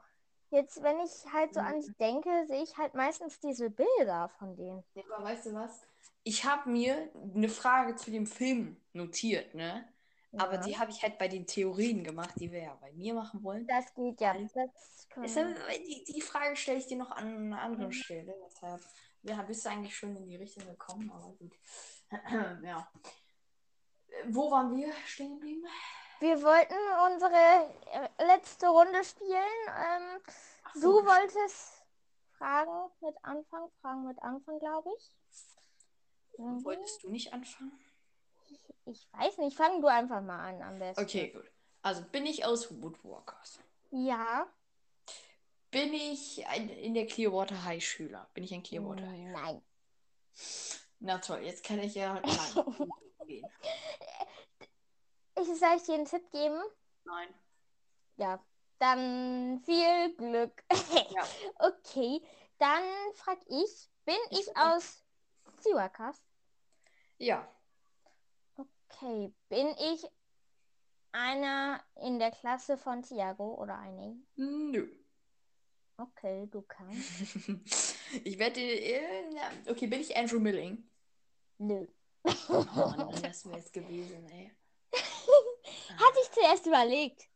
Jetzt, wenn ich halt so Mhm. an die denke, sehe ich halt meistens diese Bilder von denen. Ja, aber weißt du was? Ich habe mir eine Frage zu dem Film notiert, ne? Aber Ja. die habe ich halt bei den Theorien gemacht, die wir ja bei mir machen wollen. Das geht ja. Alles- Das die, die Frage stelle ich dir noch an einer anderen Mhm. Stelle. Deshalb ja, bist du eigentlich schon in die Richtung gekommen, aber gut. ja. Wo waren wir stehen geblieben? Wir wollten unsere äh, letzte Runde spielen. Ähm, so, du wolltest Fragen mit Anfang, Fragen mit Anfang, glaube ich. Mhm. Wolltest du nicht anfangen? Ich weiß nicht, fang du einfach mal an am besten. Okay, gut. Also bin ich aus Woodwalkers? Ja. Bin ich ein, in der Clearwater High Schüler? Bin ich ein Clearwater High? Nein. Na toll, jetzt kann ich ja nein, gehen. Ich soll ich dir einen Tipp geben? Nein. Ja. Dann viel Glück. Ja. Okay, dann frag ich, bin Ich ich, aus Seaworkers? Ja. Okay, bin ich einer in der Klasse von Tiago oder eine? Nö. Okay, du kannst. Ich werde. Äh, na, okay, bin ich Andrew Milling? Nö. Oh Mann, das wäre es gewesen, ey. Hatte ich zuerst überlegt.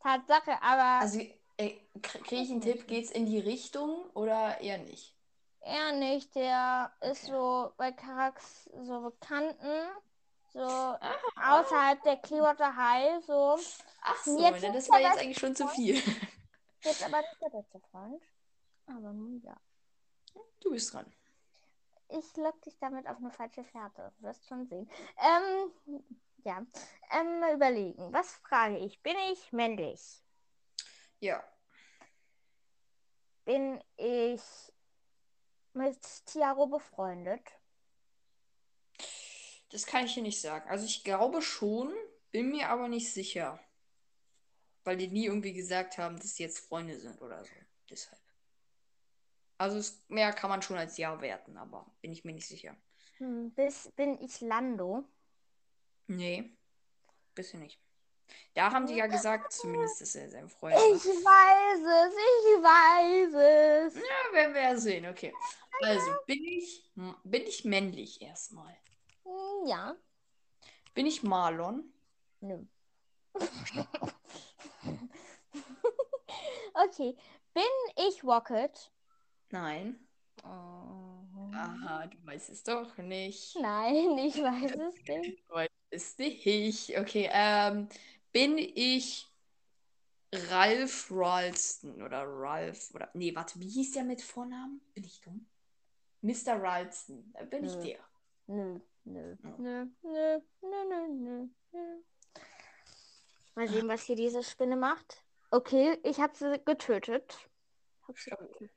Tatsache, aber Also, kriege ich einen Tipp? Geht's in die Richtung oder eher nicht? er nicht. Der ist so bei Charax so Bekannten, so außerhalb der Clearwater High, so. Ach so, Jetzt das war jetzt eigentlich schon zu viel. Jetzt aber nicht der beste Freund. Aber nun ja. Du bist dran. Ich lock dich damit auf eine falsche Fährte. Du wirst schon sehen. Ähm, ja. Ähm, mal überlegen. Was frage ich? Bin ich männlich? Ja. Bin ich mit Tiaro befreundet? Das kann ich hier nicht sagen. Also ich glaube schon, bin mir aber nicht sicher. Weil die nie irgendwie gesagt haben, dass sie jetzt Freunde sind oder so. Deshalb. Also mehr kann man schon als Ja werten, aber bin ich mir nicht sicher. Hm, bis, bin ich Lando? Nee. Bisschen nicht. Da haben die ja gesagt, zumindest, dass er sein Freund Ich war. weiß es, ich weiß es. Ja, werden wir ja sehen, okay. Also, bin ich, bin ich männlich erstmal? Ja. Bin ich Marlon? Nö. okay. Bin ich Rocket? Nein. Oh. Aha, du weißt es doch nicht. Nein, ich weiß es nicht. Du weißt es nicht. Okay, ähm, bin ich Ralph Ralston oder Ralph oder. Nee, warte, wie hieß der mit Vornamen? Bin ich dumm? Mr. Ralston. Da bin ich Nö. der. Nö, nö, Ja. nö, nö, nö, nö, nö, nö. Mal sehen, was hier diese Spinne macht. Okay, ich habe sie getötet. Hab sie getötet.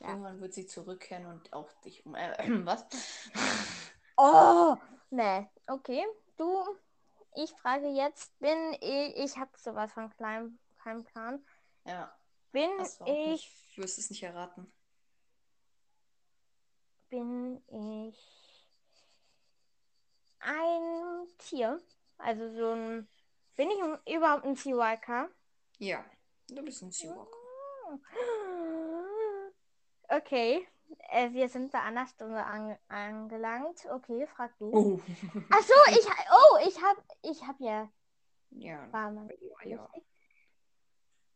Ja. Irgendwann wird sie zurückkehren und auch dich um. Äh, was? Oh, nee. Okay, du. Ich frage jetzt, bin ich. Ich habe sowas von klein, keinem Plan. Ja, Bin ich. nicht. Du wirst es nicht erraten. Bin ich ein Tier? Also so ein. Bin ich überhaupt ein Seawalker? Ja, du bist ein Seawalker. Okay, äh, wir sind bei einer Stunde an, angelangt. Okay, frag du. Oh. Ach so, ich oh, ich habe ich habe ja Ja. war meine Frage Ja. richtig?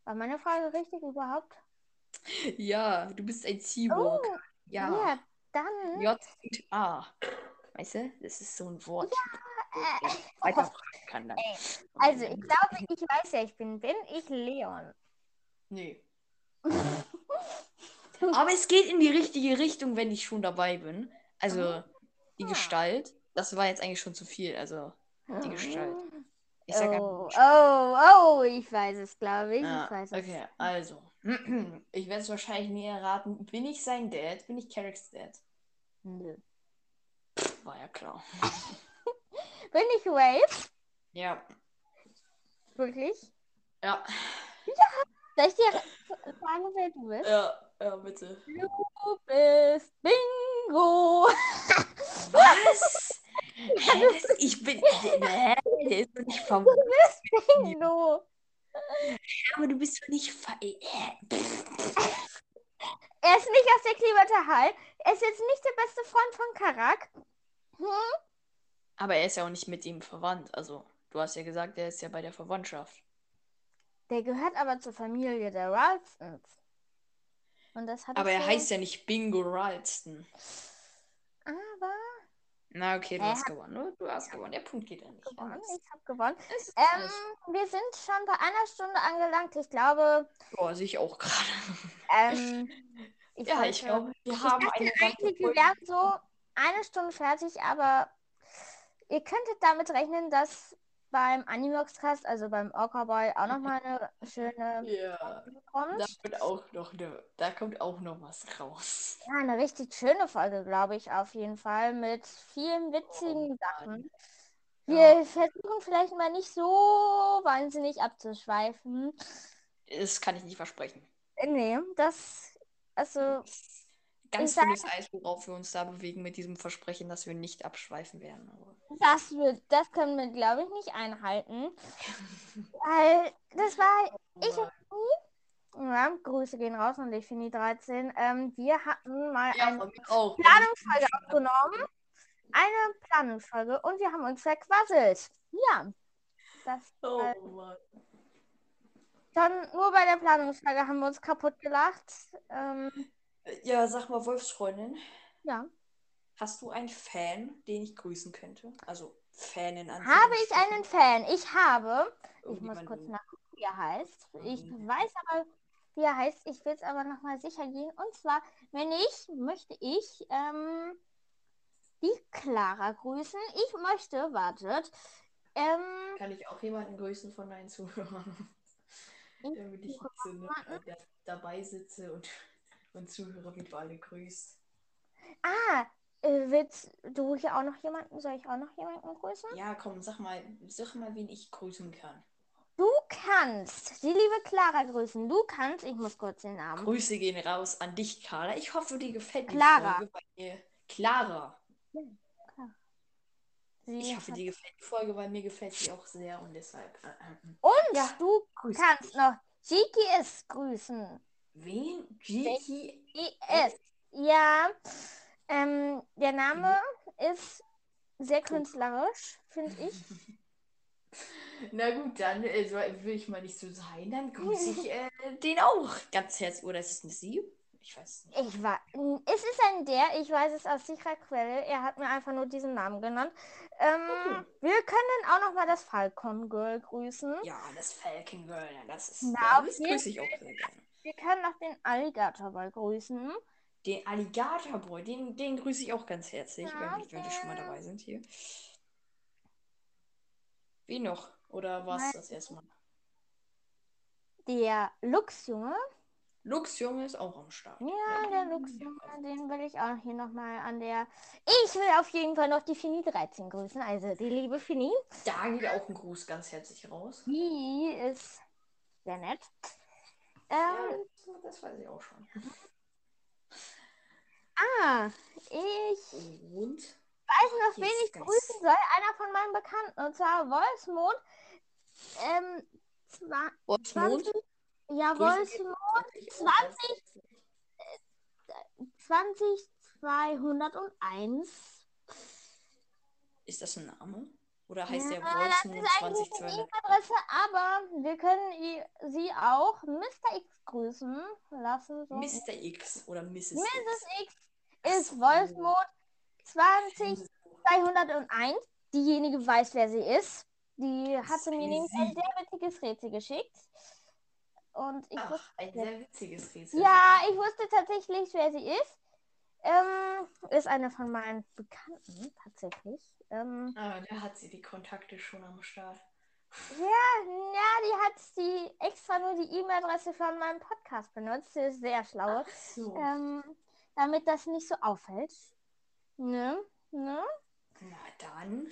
War meine Frage richtig überhaupt? ja, du bist ein Seawalker. ja. Oh, Ja, dann J und A. Weißt du, das ist so ein Wort. äh, das ich weiter fragen kann dann. also ich glaube, ich weiß ja, ich bin bin ich Leon. Nee. Aber es geht in die richtige Richtung, wenn ich schon dabei bin. Also die Ah. Gestalt, das war jetzt eigentlich schon zu viel. Also die Gestalt. Ich sag Oh, oh, oh, ich weiß es, glaube ich. Ah, ich weiß es. okay, also. Ich werde es wahrscheinlich nie erraten. Bin ich sein Dad? Bin ich Carricks Dad? Nö. War ja klar. Bin ich Wave? Ja. Wirklich? Ja. Soll ich dir sagen, wer du bist? Ja, ja, bitte. Du bist Bingo. Was? Hä, das, ich bin. Hä? Der ist doch nicht verwandt. Bingo. Aber du bist doch nicht ver. Hä? Er ist nicht aus der Kleberterhall. Er ist jetzt nicht der beste Freund von Karak. Hm? Aber er ist ja auch nicht mit ihm verwandt. Also, du hast ja gesagt, er ist ja bei der Verwandtschaft. Der gehört aber zur Familie der Ralstons. Und das hat Aber er heißt ja nicht Bingo Ralston. Aber Na, okay, du Er hast gewonnen. ne? Du hast gewonnen. Der Punkt geht ja nicht. gewonnen. Ich habe gewonnen. Ähm, wir sind schon bei einer Stunde angelangt. Ich glaube, Boah, sehe ich auch gerade. ähm, ich Ja, ich glaube, wir Ich haben eine eigentlich, wir wären so eine Stunde fertig, aber ihr könntet damit rechnen, dass beim Animox-Cast, also beim Orca-Boy, auch nochmal eine schöne Ja, Folge kommt. da wird auch noch ne, da kommt auch noch was raus. Ja, eine richtig schöne Folge, glaube ich, auf jeden Fall, mit vielen witzigen Oh Sachen. Ja. Wir versuchen vielleicht mal nicht so wahnsinnig abzuschweifen. Das kann ich nicht versprechen. Nee, das, also, Ganz sag- dünnes Eis, worauf wir uns da bewegen mit diesem Versprechen, dass wir nicht abschweifen werden. Das wird, das können wir, glaube ich, nicht einhalten. Weil das war Ich Ja, Grüße gehen raus an Defini 13. Ähm, wir hatten mal ja, eine. Planungsfolge aufgenommen. Eine Planungsfolge und wir haben uns verquasselt. Ja. Das Oh Mann. schon nur bei der Planungsfolge haben wir uns kaputt gelacht. Ähm, Ja, sag mal, Wolfsfreundin, ja. hast du einen Fan, den ich grüßen könnte? Also Fan in Habe ich einen Fan? Ich habe. Ich muss kurz nachgucken, wie er heißt. Ich weiß aber, wie er heißt. Ich will es aber nochmal sicher gehen. Und zwar, wenn ich, möchte ich ähm, die Clara grüßen. Ich möchte, wartet. Ähm, Kann ich auch jemanden grüßen von deinen Zuhörern? Damit ich jetzt ne, da, dabei sitze und, und Zuhörer wie du alle grüßt. ah, äh, willst du hier auch noch jemanden? Soll ich auch noch jemanden grüßen? Ja, komm, sag mal, sag mal, wen ich grüßen kann. Du kannst die liebe Clara grüßen. Du kannst, ich muss kurz den Namen. Grüße gehen raus an dich, Carla. Ich hoffe, dir gefällt die Clara. Folge bei dir. Clara. Sie Ich hoffe, dir gefällt die Folge, weil mir gefällt die auch sehr und deshalb. Äh, äh, Und Ja, du grüß kannst dich. noch GKS grüßen. Wen? GS. Ja, ähm, der Name ist sehr künstlerisch, finde ich. Na gut, dann äh, will ich mal nicht so sein. Dann grüße ich äh, den auch ganz herzlich. Oder ist es eine Sie? Ich weiß es nicht. Ich war, es ist ein der, ich weiß es aus sicherer Quelle. Er hat mir einfach nur diesen Namen genannt. Ähm, Okay. Wir können auch noch mal das Falcon Girl grüßen. Ja, das Falcon Girl, das ist. Na, ja, das grüße ich auch sehr gerne. Wir können noch den Alligator Boy grüßen. Den Alligator Boy, den, den grüße ich auch ganz herzlich, Ja, wenn, wenn wir schon mal dabei sind hier. Wie noch? Oder war es das erstmal? Der Luchsjunge. Lux Junge ist auch am Start. Ja, der Luchsjunge, den will ich auch hier nochmal an der. Ich will auf jeden Fall noch die Fini 13 grüßen. Also die liebe Fini. Da geht auch ein Gruß ganz herzlich raus. Die ist sehr nett. Ja, Ähm, das, das weiß ich auch schon. ah, ich Und? weiß noch, wen ich grüßen soll. Einer von meinen Bekannten. Und zwar Wolfsmond. Ähm, zwar, Wolfsmond? 20, ja, Wolfsmond geht auch ganz 20. herzlich. 20201. Ist das ein Name? Oder heißt der Ja, das Wolfsmond ist eigentlich 2012? eine E-Mail-Adresse, aber wir können sie auch Mr. X grüßen lassen. So. Mr. X oder Mrs. Mrs. X. X ist so. Wolfsmond 20201. Diejenige weiß, wer sie ist. Die hatte mir nämlich ein sehr witziges Rätsel geschickt. Und ich wusste, Ach, ein sehr witziges Rätsel. ja, ich wusste tatsächlich, wer sie ist. Ähm, ist eine von meinen Bekannten, tatsächlich. Ähm, Ah, da hat sie die Kontakte schon am Start. Ja, ja, die hat die extra nur die E-Mail-Adresse von meinem Podcast benutzt. Sie ist sehr schlau. So. Ähm, damit das nicht so auffällt. Ne? Ne? Na dann.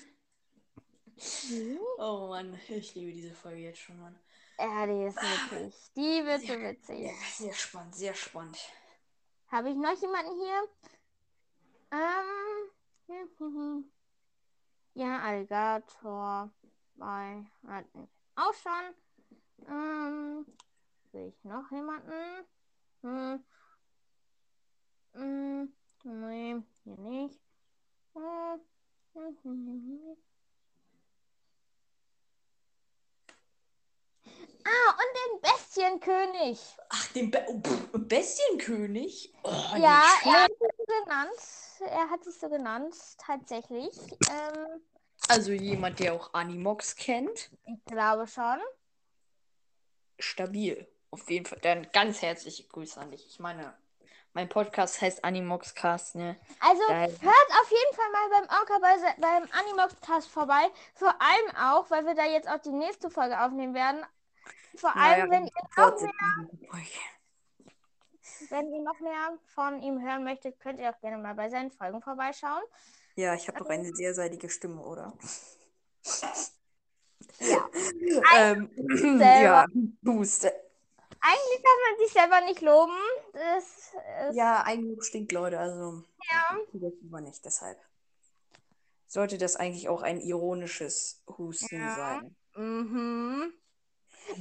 Mhm. Oh Mann, ich liebe diese Folge jetzt schon, Mann. Ja, die ist witzig. Die wird so witzig. Ja, sehr spannend, sehr spannend. Habe ich noch jemanden hier? Ähm. Ja, Alligator. Bei. Auch schon. Ähm. Sehe ich noch jemanden? Hm. Hm. Nee, hier nicht. Hm. Ah, und den Bestienkönig. Ach, den Be oh, Bestienkönig? Oh, Ja, er hat sich so genannt. Er hat sich so genannt, tatsächlich. Ähm, Also jemand, der auch Animox kennt. ich glaube schon. Stabil. Auf jeden Fall. Dann ganz herzliche Grüße an dich. Ich meine, mein Podcast heißt Animoxcast, ne? Also Da- hört auf jeden Fall mal beim Orca bei, beim Animox-Cast vorbei. Vor allem auch, weil wir da jetzt auch die nächste Folge aufnehmen werden. Vor allem, wenn, ihr noch mehr, wenn ihr noch mehr von ihm hören möchtet, könnt ihr auch gerne mal bei seinen Folgen vorbeischauen. Ja, ich habe doch eine sehr seidige Stimme, oder? Ja. ähm, ja, Boost. Eigentlich kann man sich selber nicht loben. Das Ja, Eigenlob stinkt, Leute. Also, Ja. das lieber nicht, deshalb. Sollte das eigentlich auch ein ironisches Husten Ja. sein? Mhm.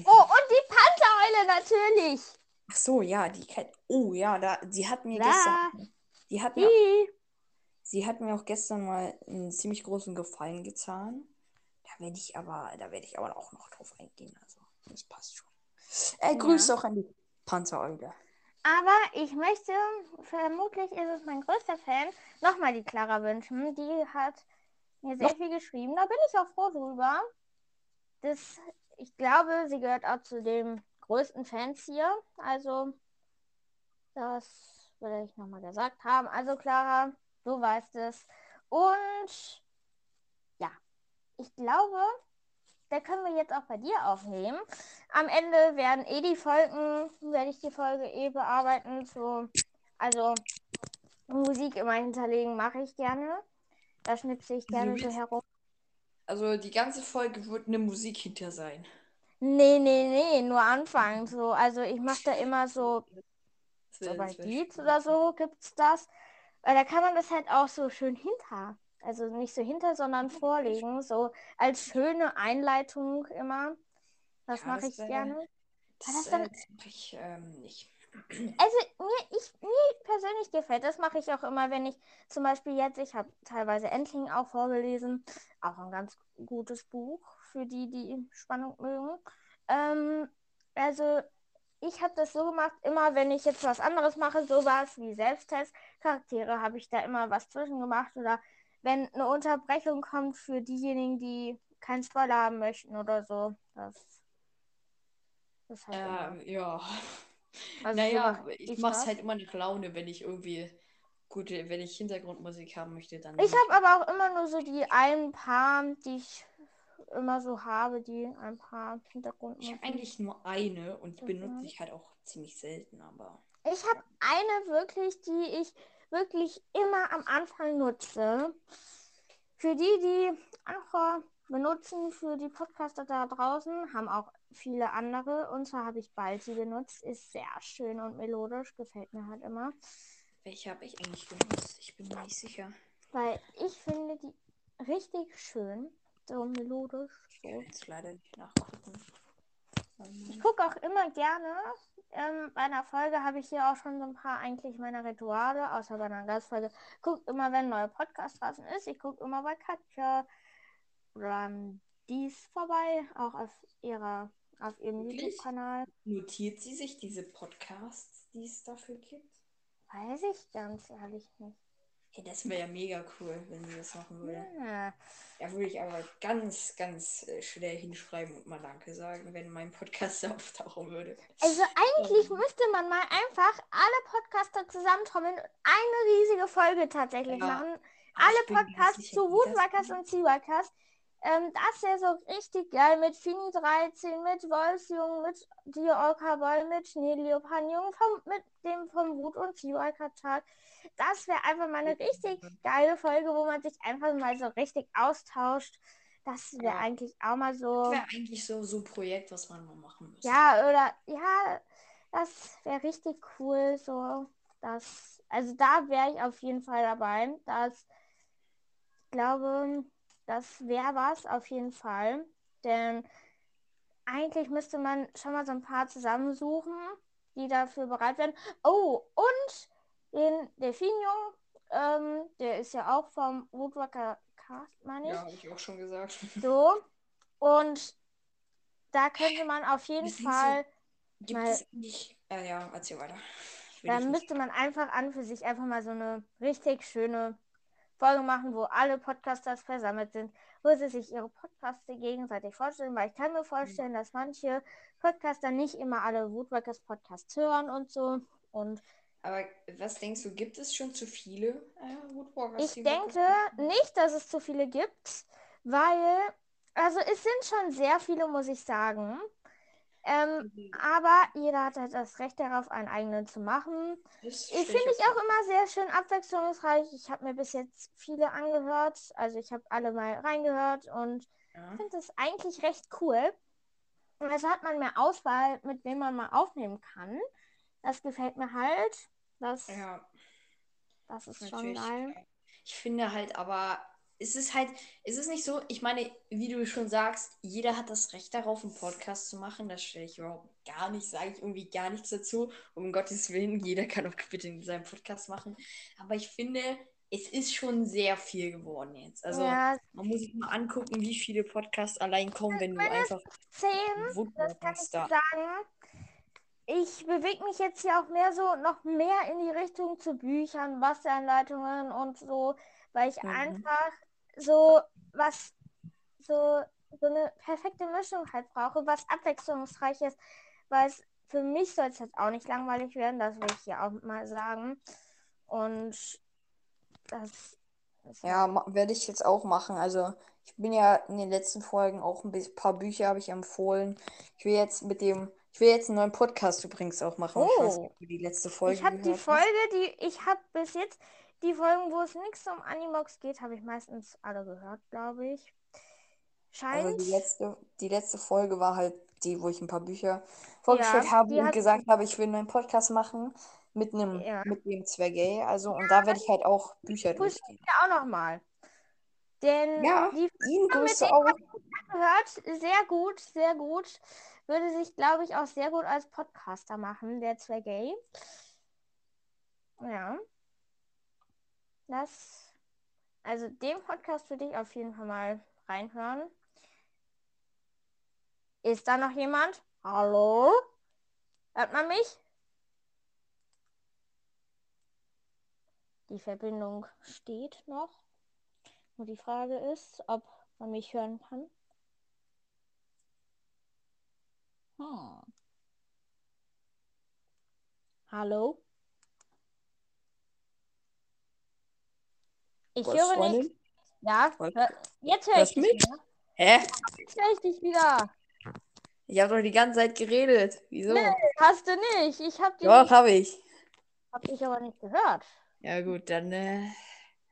Oh, und die Panthereule natürlich. Ach so, ja, die kennt. Oh ja, da, die hat mir Da. gestern. Die hat mir, Die. sie hat mir auch gestern mal einen ziemlich großen Gefallen getan. Da werde ich aber, da werde ich aber auch noch drauf eingehen. Also, das passt schon. Äh, Grüße auch an die Panzereule. Aber ich möchte, vermutlich ist es mein größter Fan, nochmal die Clara wünschen. Die hat mir sehr viel geschrieben. Da bin ich auch froh drüber. Das, ich glaube, sie gehört auch zu den größten Fans hier. Also, das will ich nochmal gesagt haben. Also, Clara, du weißt es. Und ja, ich glaube, da können wir jetzt auch bei dir aufnehmen. Am Ende werden eh die Folgen, werde ich die Folge eh bearbeiten. So, also Musik immer hinterlegen mache ich gerne. Da schnipse ich gerne so herum. Also, die ganze Folge wird eine Musik hinter sein. Nee, nee, nee, nur Anfang. So, also ich mache da immer so, so bei Beats oder so gibt's das. Weil da kann man das halt auch so schön hinter Also nicht so hinter, sondern vorlegen. So als schöne Einleitung immer. Das Ja, mache ich gerne. Das, das äh, dann- das mache ich ähm, nicht. Also mir, ich, mir persönlich gefällt, das mache ich auch immer, wenn ich zum Beispiel jetzt, ich habe teilweise Endling auch vorgelesen, auch ein ganz gutes Buch für die, die Spannung mögen. Ähm, also ich habe das so gemacht, immer wenn ich jetzt was anderes mache, sowas wie Selbsttest, Charaktere, habe ich da immer was zwischen gemacht oder wenn eine Unterbrechung kommt für diejenigen, die keinen Spoiler haben möchten oder so, das ist halt. Ähm, ja. Also so naja, ich ich mache es halt immer nach Laune, wenn ich irgendwie gute, wenn ich Hintergrundmusik haben möchte, dann. Ich habe aber auch immer nur so die ein paar, die ich immer so habe, die ein paar Ich Hintergrundmusik. habe eigentlich nur eine und die Mhm. benutze ich halt auch ziemlich selten, aber. Ich habe eine wirklich, die ich wirklich immer am Anfang nutze. Für die, die Anchor benutzen, für die Podcaster da draußen, haben auch viele andere. Und zwar habe ich Balti genutzt. Ist sehr schön und melodisch, gefällt mir halt immer. Welche habe ich eigentlich genutzt? Ich bin mir nicht sicher. Weil ich finde die richtig schön. So melodisch. Ich So. kann jetzt leider nicht nachgucken. Ich gucke auch immer gerne. Ähm, bei einer Folge habe ich hier auch schon so ein paar eigentlich meiner Rituale, außer bei einer Gastfolge. Guck immer, wenn ein neuer Podcast draußen ist. Ich gucke immer bei Katja oder dies vorbei, auch auf ihrer auf ihrem? YouTube-Kanal. Notiert sie sich diese Podcasts, die es dafür gibt? Weiß ich ganz ehrlich nicht. Hey, das wäre ja mega cool, wenn sie das machen würde. Ja. Da würde ich aber ganz, ganz äh, schnell hinschreiben und mal Danke sagen, wenn mein Podcast auftauchen würde. Also eigentlich Ähm. müsste man mal einfach alle Podcaster zusammentrommeln und eine riesige Folge tatsächlich Ja, machen. Alle Podcasts zu Woodwalkers und Seawalkers. Ähm, das wäre so richtig geil mit Fini 13, mit Wolfsjungen, mit Diorca Boy, mit Schneeleopardjungen, vom, mit dem vom Wut- und Tag. Das wäre einfach mal eine richtig geile Folge, wo man sich einfach mal so richtig austauscht. Das wäre Ja. eigentlich auch mal so. Das wäre eigentlich so, so ein Projekt, was man mal machen müsste. Ja, oder ja, das wäre richtig cool. So, das, also da wäre ich auf jeden Fall dabei. Das, ich glaube, das wäre was auf jeden Fall. Denn eigentlich müsste man schon mal so ein paar zusammensuchen, die dafür bereit wären. Oh, und den Delfinjungen, ähm, der ist ja auch vom Woodwalker Cast, meine ich. Ja, habe ich auch schon gesagt. So. Und da könnte man auf jeden? Fall. Gibt Mal- es eigentlich. Äh, ja, erzähl weiter. Ich will Da dich nicht- müsste man einfach an für sich einfach mal so eine richtig schöne Folge machen, wo alle Podcasters versammelt sind, wo sie sich ihre Podcasts gegenseitig vorstellen, weil ich kann mir vorstellen, dass manche Podcaster nicht immer alle Woodworkers Podcasts hören und so. Und Aber was denkst du, gibt es schon zu viele äh, Woodwalkers? ich denke nicht, dass es zu viele gibt, weil, also es sind schon sehr viele, muss ich sagen. Ähm, aber jeder hat halt das Recht darauf, einen eigenen zu machen. Das Ich finde ich auch immer sehr schön abwechslungsreich. Ich habe mir bis jetzt viele angehört. Also ich habe alle mal reingehört und Ja. finde es eigentlich recht cool. Also hat man mehr Auswahl, mit wem man mal aufnehmen kann. Das gefällt mir halt. Das, ja, das ist schon natürlich. geil. Ich finde halt aber, es ist halt, es ist nicht so, ich meine, wie du schon sagst, jeder hat das Recht darauf, einen Podcast zu machen. Das stelle ich überhaupt gar nicht, sage ich irgendwie gar nichts dazu. Um Gottes Willen, jeder kann auch bitte seinen Podcast machen. Aber ich finde, es ist schon sehr viel geworden jetzt. Also ja, man muss sich mal angucken, wie viele Podcasts allein kommen, wenn du einfach 10, das kann ich da. sagen. Ich bewege mich jetzt hier auch mehr so, noch mehr in die Richtung zu Büchern, Wasseranleitungen und so, weil ich Mhm. einfach so was, so, so eine perfekte Mischung halt brauche, was abwechslungsreich ist, weil es für mich soll es jetzt auch nicht langweilig werden, das will ich hier auch mal sagen. Und das Ja, werde ich jetzt auch machen. Also, ich bin ja in den letzten Folgen auch ein paar Bücher habe ich empfohlen. Ich will jetzt mit dem, ich will jetzt einen neuen Podcast übrigens auch machen. Ich weiß Oh. nicht, ob du die letzte Folge Ich habe die. Folge, die ich habe bis jetzt, die Folgen, wo es nichts um Animox geht, habe ich meistens alle gehört, glaube ich. Scheint. Also die letzte, die letzte Folge war halt die, wo ich ein paar Bücher vorgestellt Ja, habe und hat- gesagt habe, ich will einen neuen Podcast machen mit einem, Ja. mit dem Zwergay. Also, und da werde ich halt auch Bücher Grüß durchgehen. ja auch noch mal. Denn Ja, die ihn grüße auch. hört sehr gut, sehr gut. Würde sich, glaube ich, auch sehr gut als Podcaster machen, der zwei gay. Ja. Das. Also den Podcast würde ich auf jeden Fall mal reinhören. Ist da noch jemand? Hallo? Hört man mich? Die Verbindung steht noch. Nur die Frage ist, ob man mich hören kann. Hm. Hallo? Ich Was, höre Freundin? nicht. Ja, hör, jetzt höre ich dich mich? wieder. Hä? Jetzt höre ich dich wieder. Ich habe doch die ganze Zeit geredet. Wieso? Hast du nicht? Ich habe dich, Doch, habe ich. hab dich aber nicht gehört. Ja, gut, dann. Äh...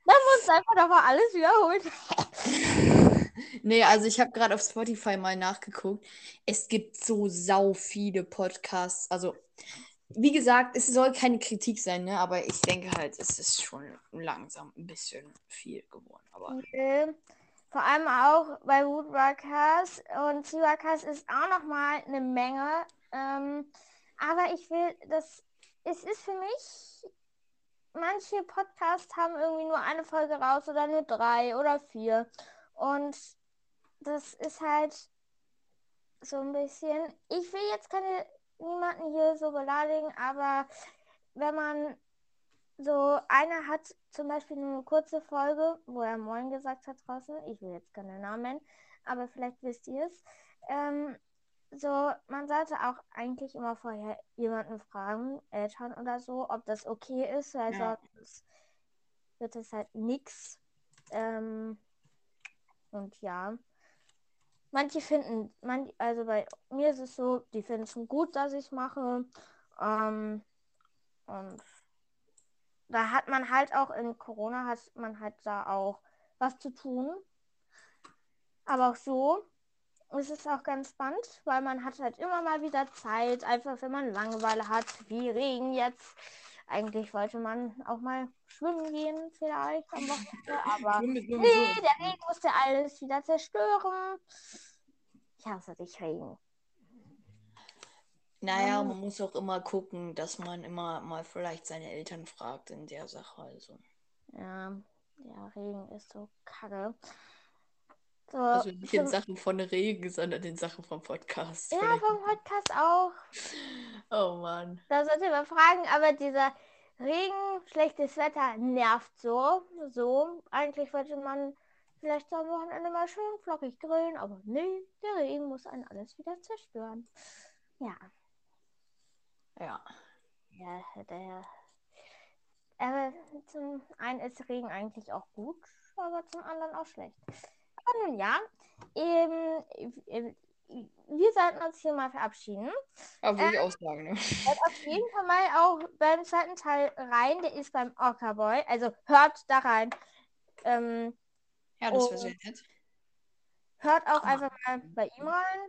Dann musst du einfach nochmal alles wiederholen. Nee, also ich habe gerade auf Spotify mal nachgeguckt. Es gibt so sau viele Podcasts. Also, wie gesagt, es soll keine Kritik sein, ne? Aber ich denke halt, es ist schon langsam ein bisschen viel geworden. Aber Nö. Vor allem auch bei Woodworkers und Seaworkers ist auch nochmal eine Menge. Ähm, aber ich will, das, es ist für mich, manche Podcasts haben irgendwie nur eine Folge raus oder nur drei oder vier. Und das ist halt so ein bisschen, ich will jetzt keine, niemanden hier so beleidigen, aber wenn man so einer hat zum Beispiel nur eine kurze Folge, wo er Moin gesagt hat draußen. Ich will jetzt keine Namen nennen, aber vielleicht wisst ihr es. Ähm, so, man sollte auch eigentlich immer vorher jemanden fragen, Eltern oder so, ob das okay ist, weil Ja. sonst wird es halt nix. Ähm, und ja. Manche finden, man, also bei mir ist es so, die finden es gut, dass ich mache. Ähm, und da hat man halt auch in Corona hat man halt da auch was zu tun. Aber auch so ist es auch ganz spannend, weil man hat halt immer mal wieder Zeit, einfach wenn man Langeweile hat, wie Regen jetzt. Eigentlich wollte man auch mal schwimmen gehen, vielleicht am Wochenende, aber nee, der Regen musste alles wieder zerstören. Ich hasse dich, Regen. Naja, man muss auch immer gucken, dass man immer mal vielleicht seine Eltern fragt in der Sache. Also, Ja, der Regen ist so kacke. So, also nicht in Sachen von Regen, sondern in Sachen vom Podcast. ja, Vielleicht- vom Podcast auch. Oh Mann. Da sollte man fragen, aber dieser Regen, schlechtes Wetter nervt so. So, eigentlich wollte man vielleicht am Wochenende mal schön flockig grillen, aber nee, der Regen muss einen alles wieder zerstören. Ja, Ja. ja, der. Aber zum einen ist Regen eigentlich auch gut, aber zum anderen auch schlecht. Aber nun ja, ähm, äh, wir sollten uns hier mal verabschieden. Aber würde ich auch sagen, ne? Hört auf jeden Fall mal auch beim zweiten Teil rein. Der ist beim Orca Boy. Also hört da rein. Ähm, Ja, das wäre sehr nett. hört auch einfach mal bei ihm rein.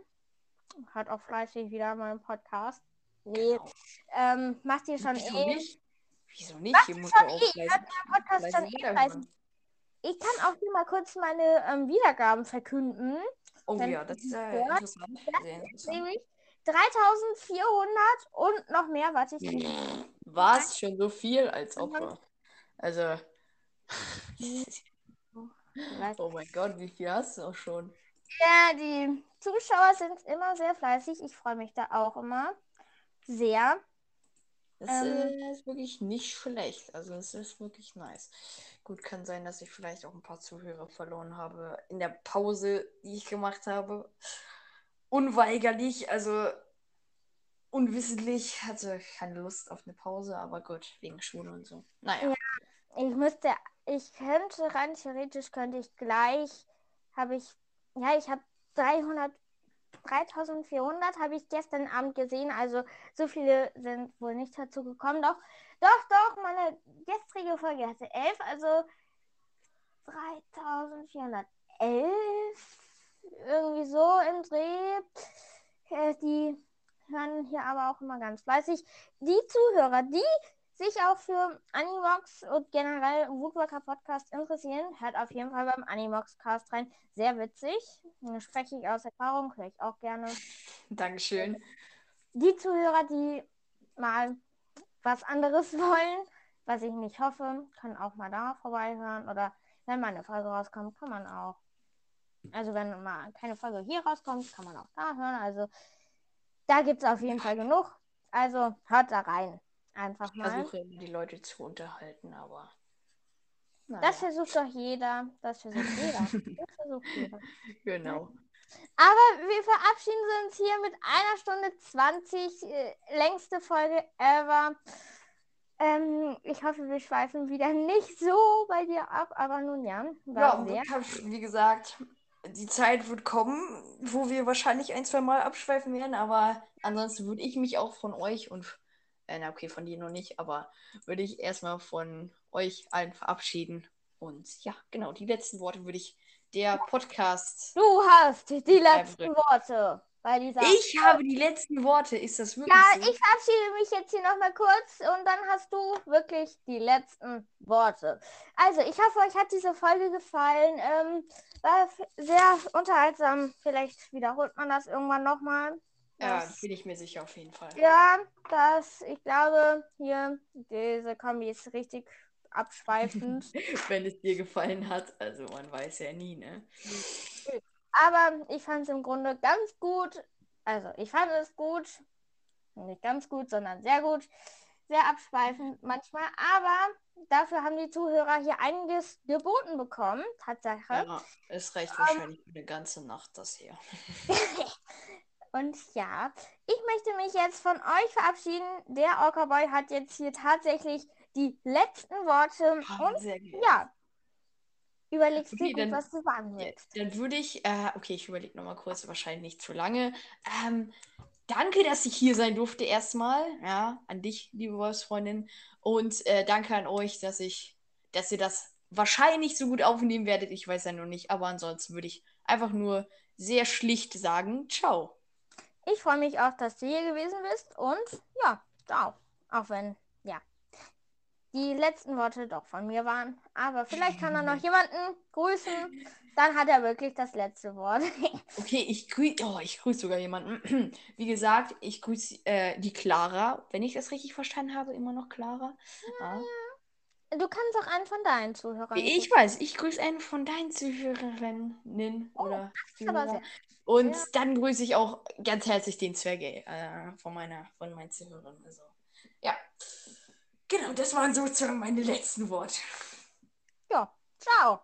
Hört auch fleißig wieder meinen Podcast. Nee, Genau. ähm, macht ihr schon Wieso eh. nicht? Wieso nicht? Hier muss ja auch eh, hört meinen Podcast schon eh fleißig. Ich kann auch hier mal kurz meine ähm, Wiedergaben verkünden. Oh Wenn ja, das ist äh, interessant. Das Sehr ist interessant. nämlich 3400 und noch mehr. Warte, ich kann Was? Schon so viel als Opfer. Also. Oh mein Gott, wie viel hast du auch schon? Ja, die Zuschauer sind immer sehr fleißig. Ich freue mich da auch immer sehr. Das Ähm. äh, ist wirklich nicht schlecht. Also es ist wirklich nice. Gut, kann sein, dass ich vielleicht auch ein paar Zuhörer verloren habe in der Pause, die ich gemacht habe. Unweigerlich, also unwissentlich. Hatte keine Lust auf eine Pause, aber gut, wegen Schule und so. Naja. Ja. Ich müsste, ich könnte rein theoretisch könnte ich gleich, habe ich, ja, ich habe 300, 3400 habe ich gestern Abend gesehen. Also so viele sind wohl nicht dazu gekommen. Doch, doch, doch, meine gestrige Folge hatte 11, also 3411. Irgendwie so im Dreh. Äh, Die hören hier aber auch immer ganz fleißig. Die Zuhörer, die sich auch für Animox und generell Woodworker Podcast interessieren, hört auf jeden Fall beim Animox Cast rein. Sehr witzig. Spreche ich aus Erfahrung, höre ich auch gerne. Dankeschön. Die Zuhörer, die mal was anderes wollen, was ich nicht hoffe, können auch mal da vorbeihören. Oder wenn mal eine Folge rauskommt, kann man auch. Also wenn mal keine Folge hier rauskommt, kann man auch da hören. Also da gibt es auf jeden Fall genug. Also hört da rein. Einfach Ich mal. versuche immer die Leute zu unterhalten, aber. Das naja, versucht doch jeder. Das versucht jeder. Das versucht jeder. genau. Aber wir verabschieden uns hier mit einer Stunde 20. Äh, längste Folge ever. Ähm, ich hoffe, wir schweifen wieder nicht so bei dir ab, aber nun ja. Ja, kann- wie gesagt, die Zeit wird kommen, wo wir wahrscheinlich ein, zwei Mal abschweifen werden, aber ansonsten würde ich mich auch von euch und, äh, na okay, von dir noch nicht, aber würde ich erstmal von euch allen verabschieden. Und ja, genau, die letzten Worte würde ich der Podcast. Du hast die letzten. Worte bei dieser. Ich habe die letzten Worte, ist das wirklich Ja, so? ich verabschiede mich jetzt hier nochmal kurz und dann hast du wirklich die letzten Worte. Also, ich hoffe, euch hat diese Folge gefallen. Ähm, war sehr unterhaltsam. Vielleicht wiederholt man das irgendwann nochmal. Ja, bin ich mir sicher auf jeden Fall. Ja, das, ich glaube, hier, diese Kombi ist richtig abschweifend. Wenn es dir gefallen hat, also man weiß ja nie, ne? Aber ich fand es im Grunde ganz gut. Also, ich fand es gut. Nicht ganz gut, sondern sehr gut. Sehr abschweifend manchmal. Aber dafür haben die Zuhörer hier einiges geboten bekommen. Tatsache. Ja, es reicht wahrscheinlich für eine ganze Nacht das hier. Und ja, ich möchte mich jetzt von euch verabschieden. Der Orca Boy hat jetzt hier tatsächlich die letzten Worte. Und Sehr gerne. ja, überlegst Okay, dir gut, dann- was du sagen willst. Dann würde ich, äh, okay, ich überlege nochmal kurz, wahrscheinlich nicht zu lange. Ähm, danke, dass ich hier sein durfte erstmal. Ja, an dich, liebe Wolfsfreundin. Und äh, danke an euch, dass ich, dass ihr das wahrscheinlich so gut aufnehmen werdet. Ich weiß ja noch nicht, aber ansonsten würde ich einfach nur sehr schlicht sagen, ciao. Ich freue mich auch, dass du hier gewesen bist. Und ja, auch. Auch wenn, ja, die letzten Worte doch von mir waren. Aber vielleicht kann er noch jemanden grüßen. Dann hat er wirklich das letzte Wort. Okay, ich grüße, oh, ich grüße sogar jemanden. Wie gesagt, ich grüße äh, die Clara, wenn ich das richtig verstanden habe, immer noch Clara. Ja. Du kannst auch einen von deinen Zuhörern Ich weiß, ich grüße einen von deinen Zuhörerinnen Oh, oder Zuhörer. Und Ja. dann grüße ich auch ganz herzlich den Zwerge äh, von meiner, von meinen Zuhörern. Also, ja. Genau, das waren sozusagen meine letzten Worte. Ja, ciao.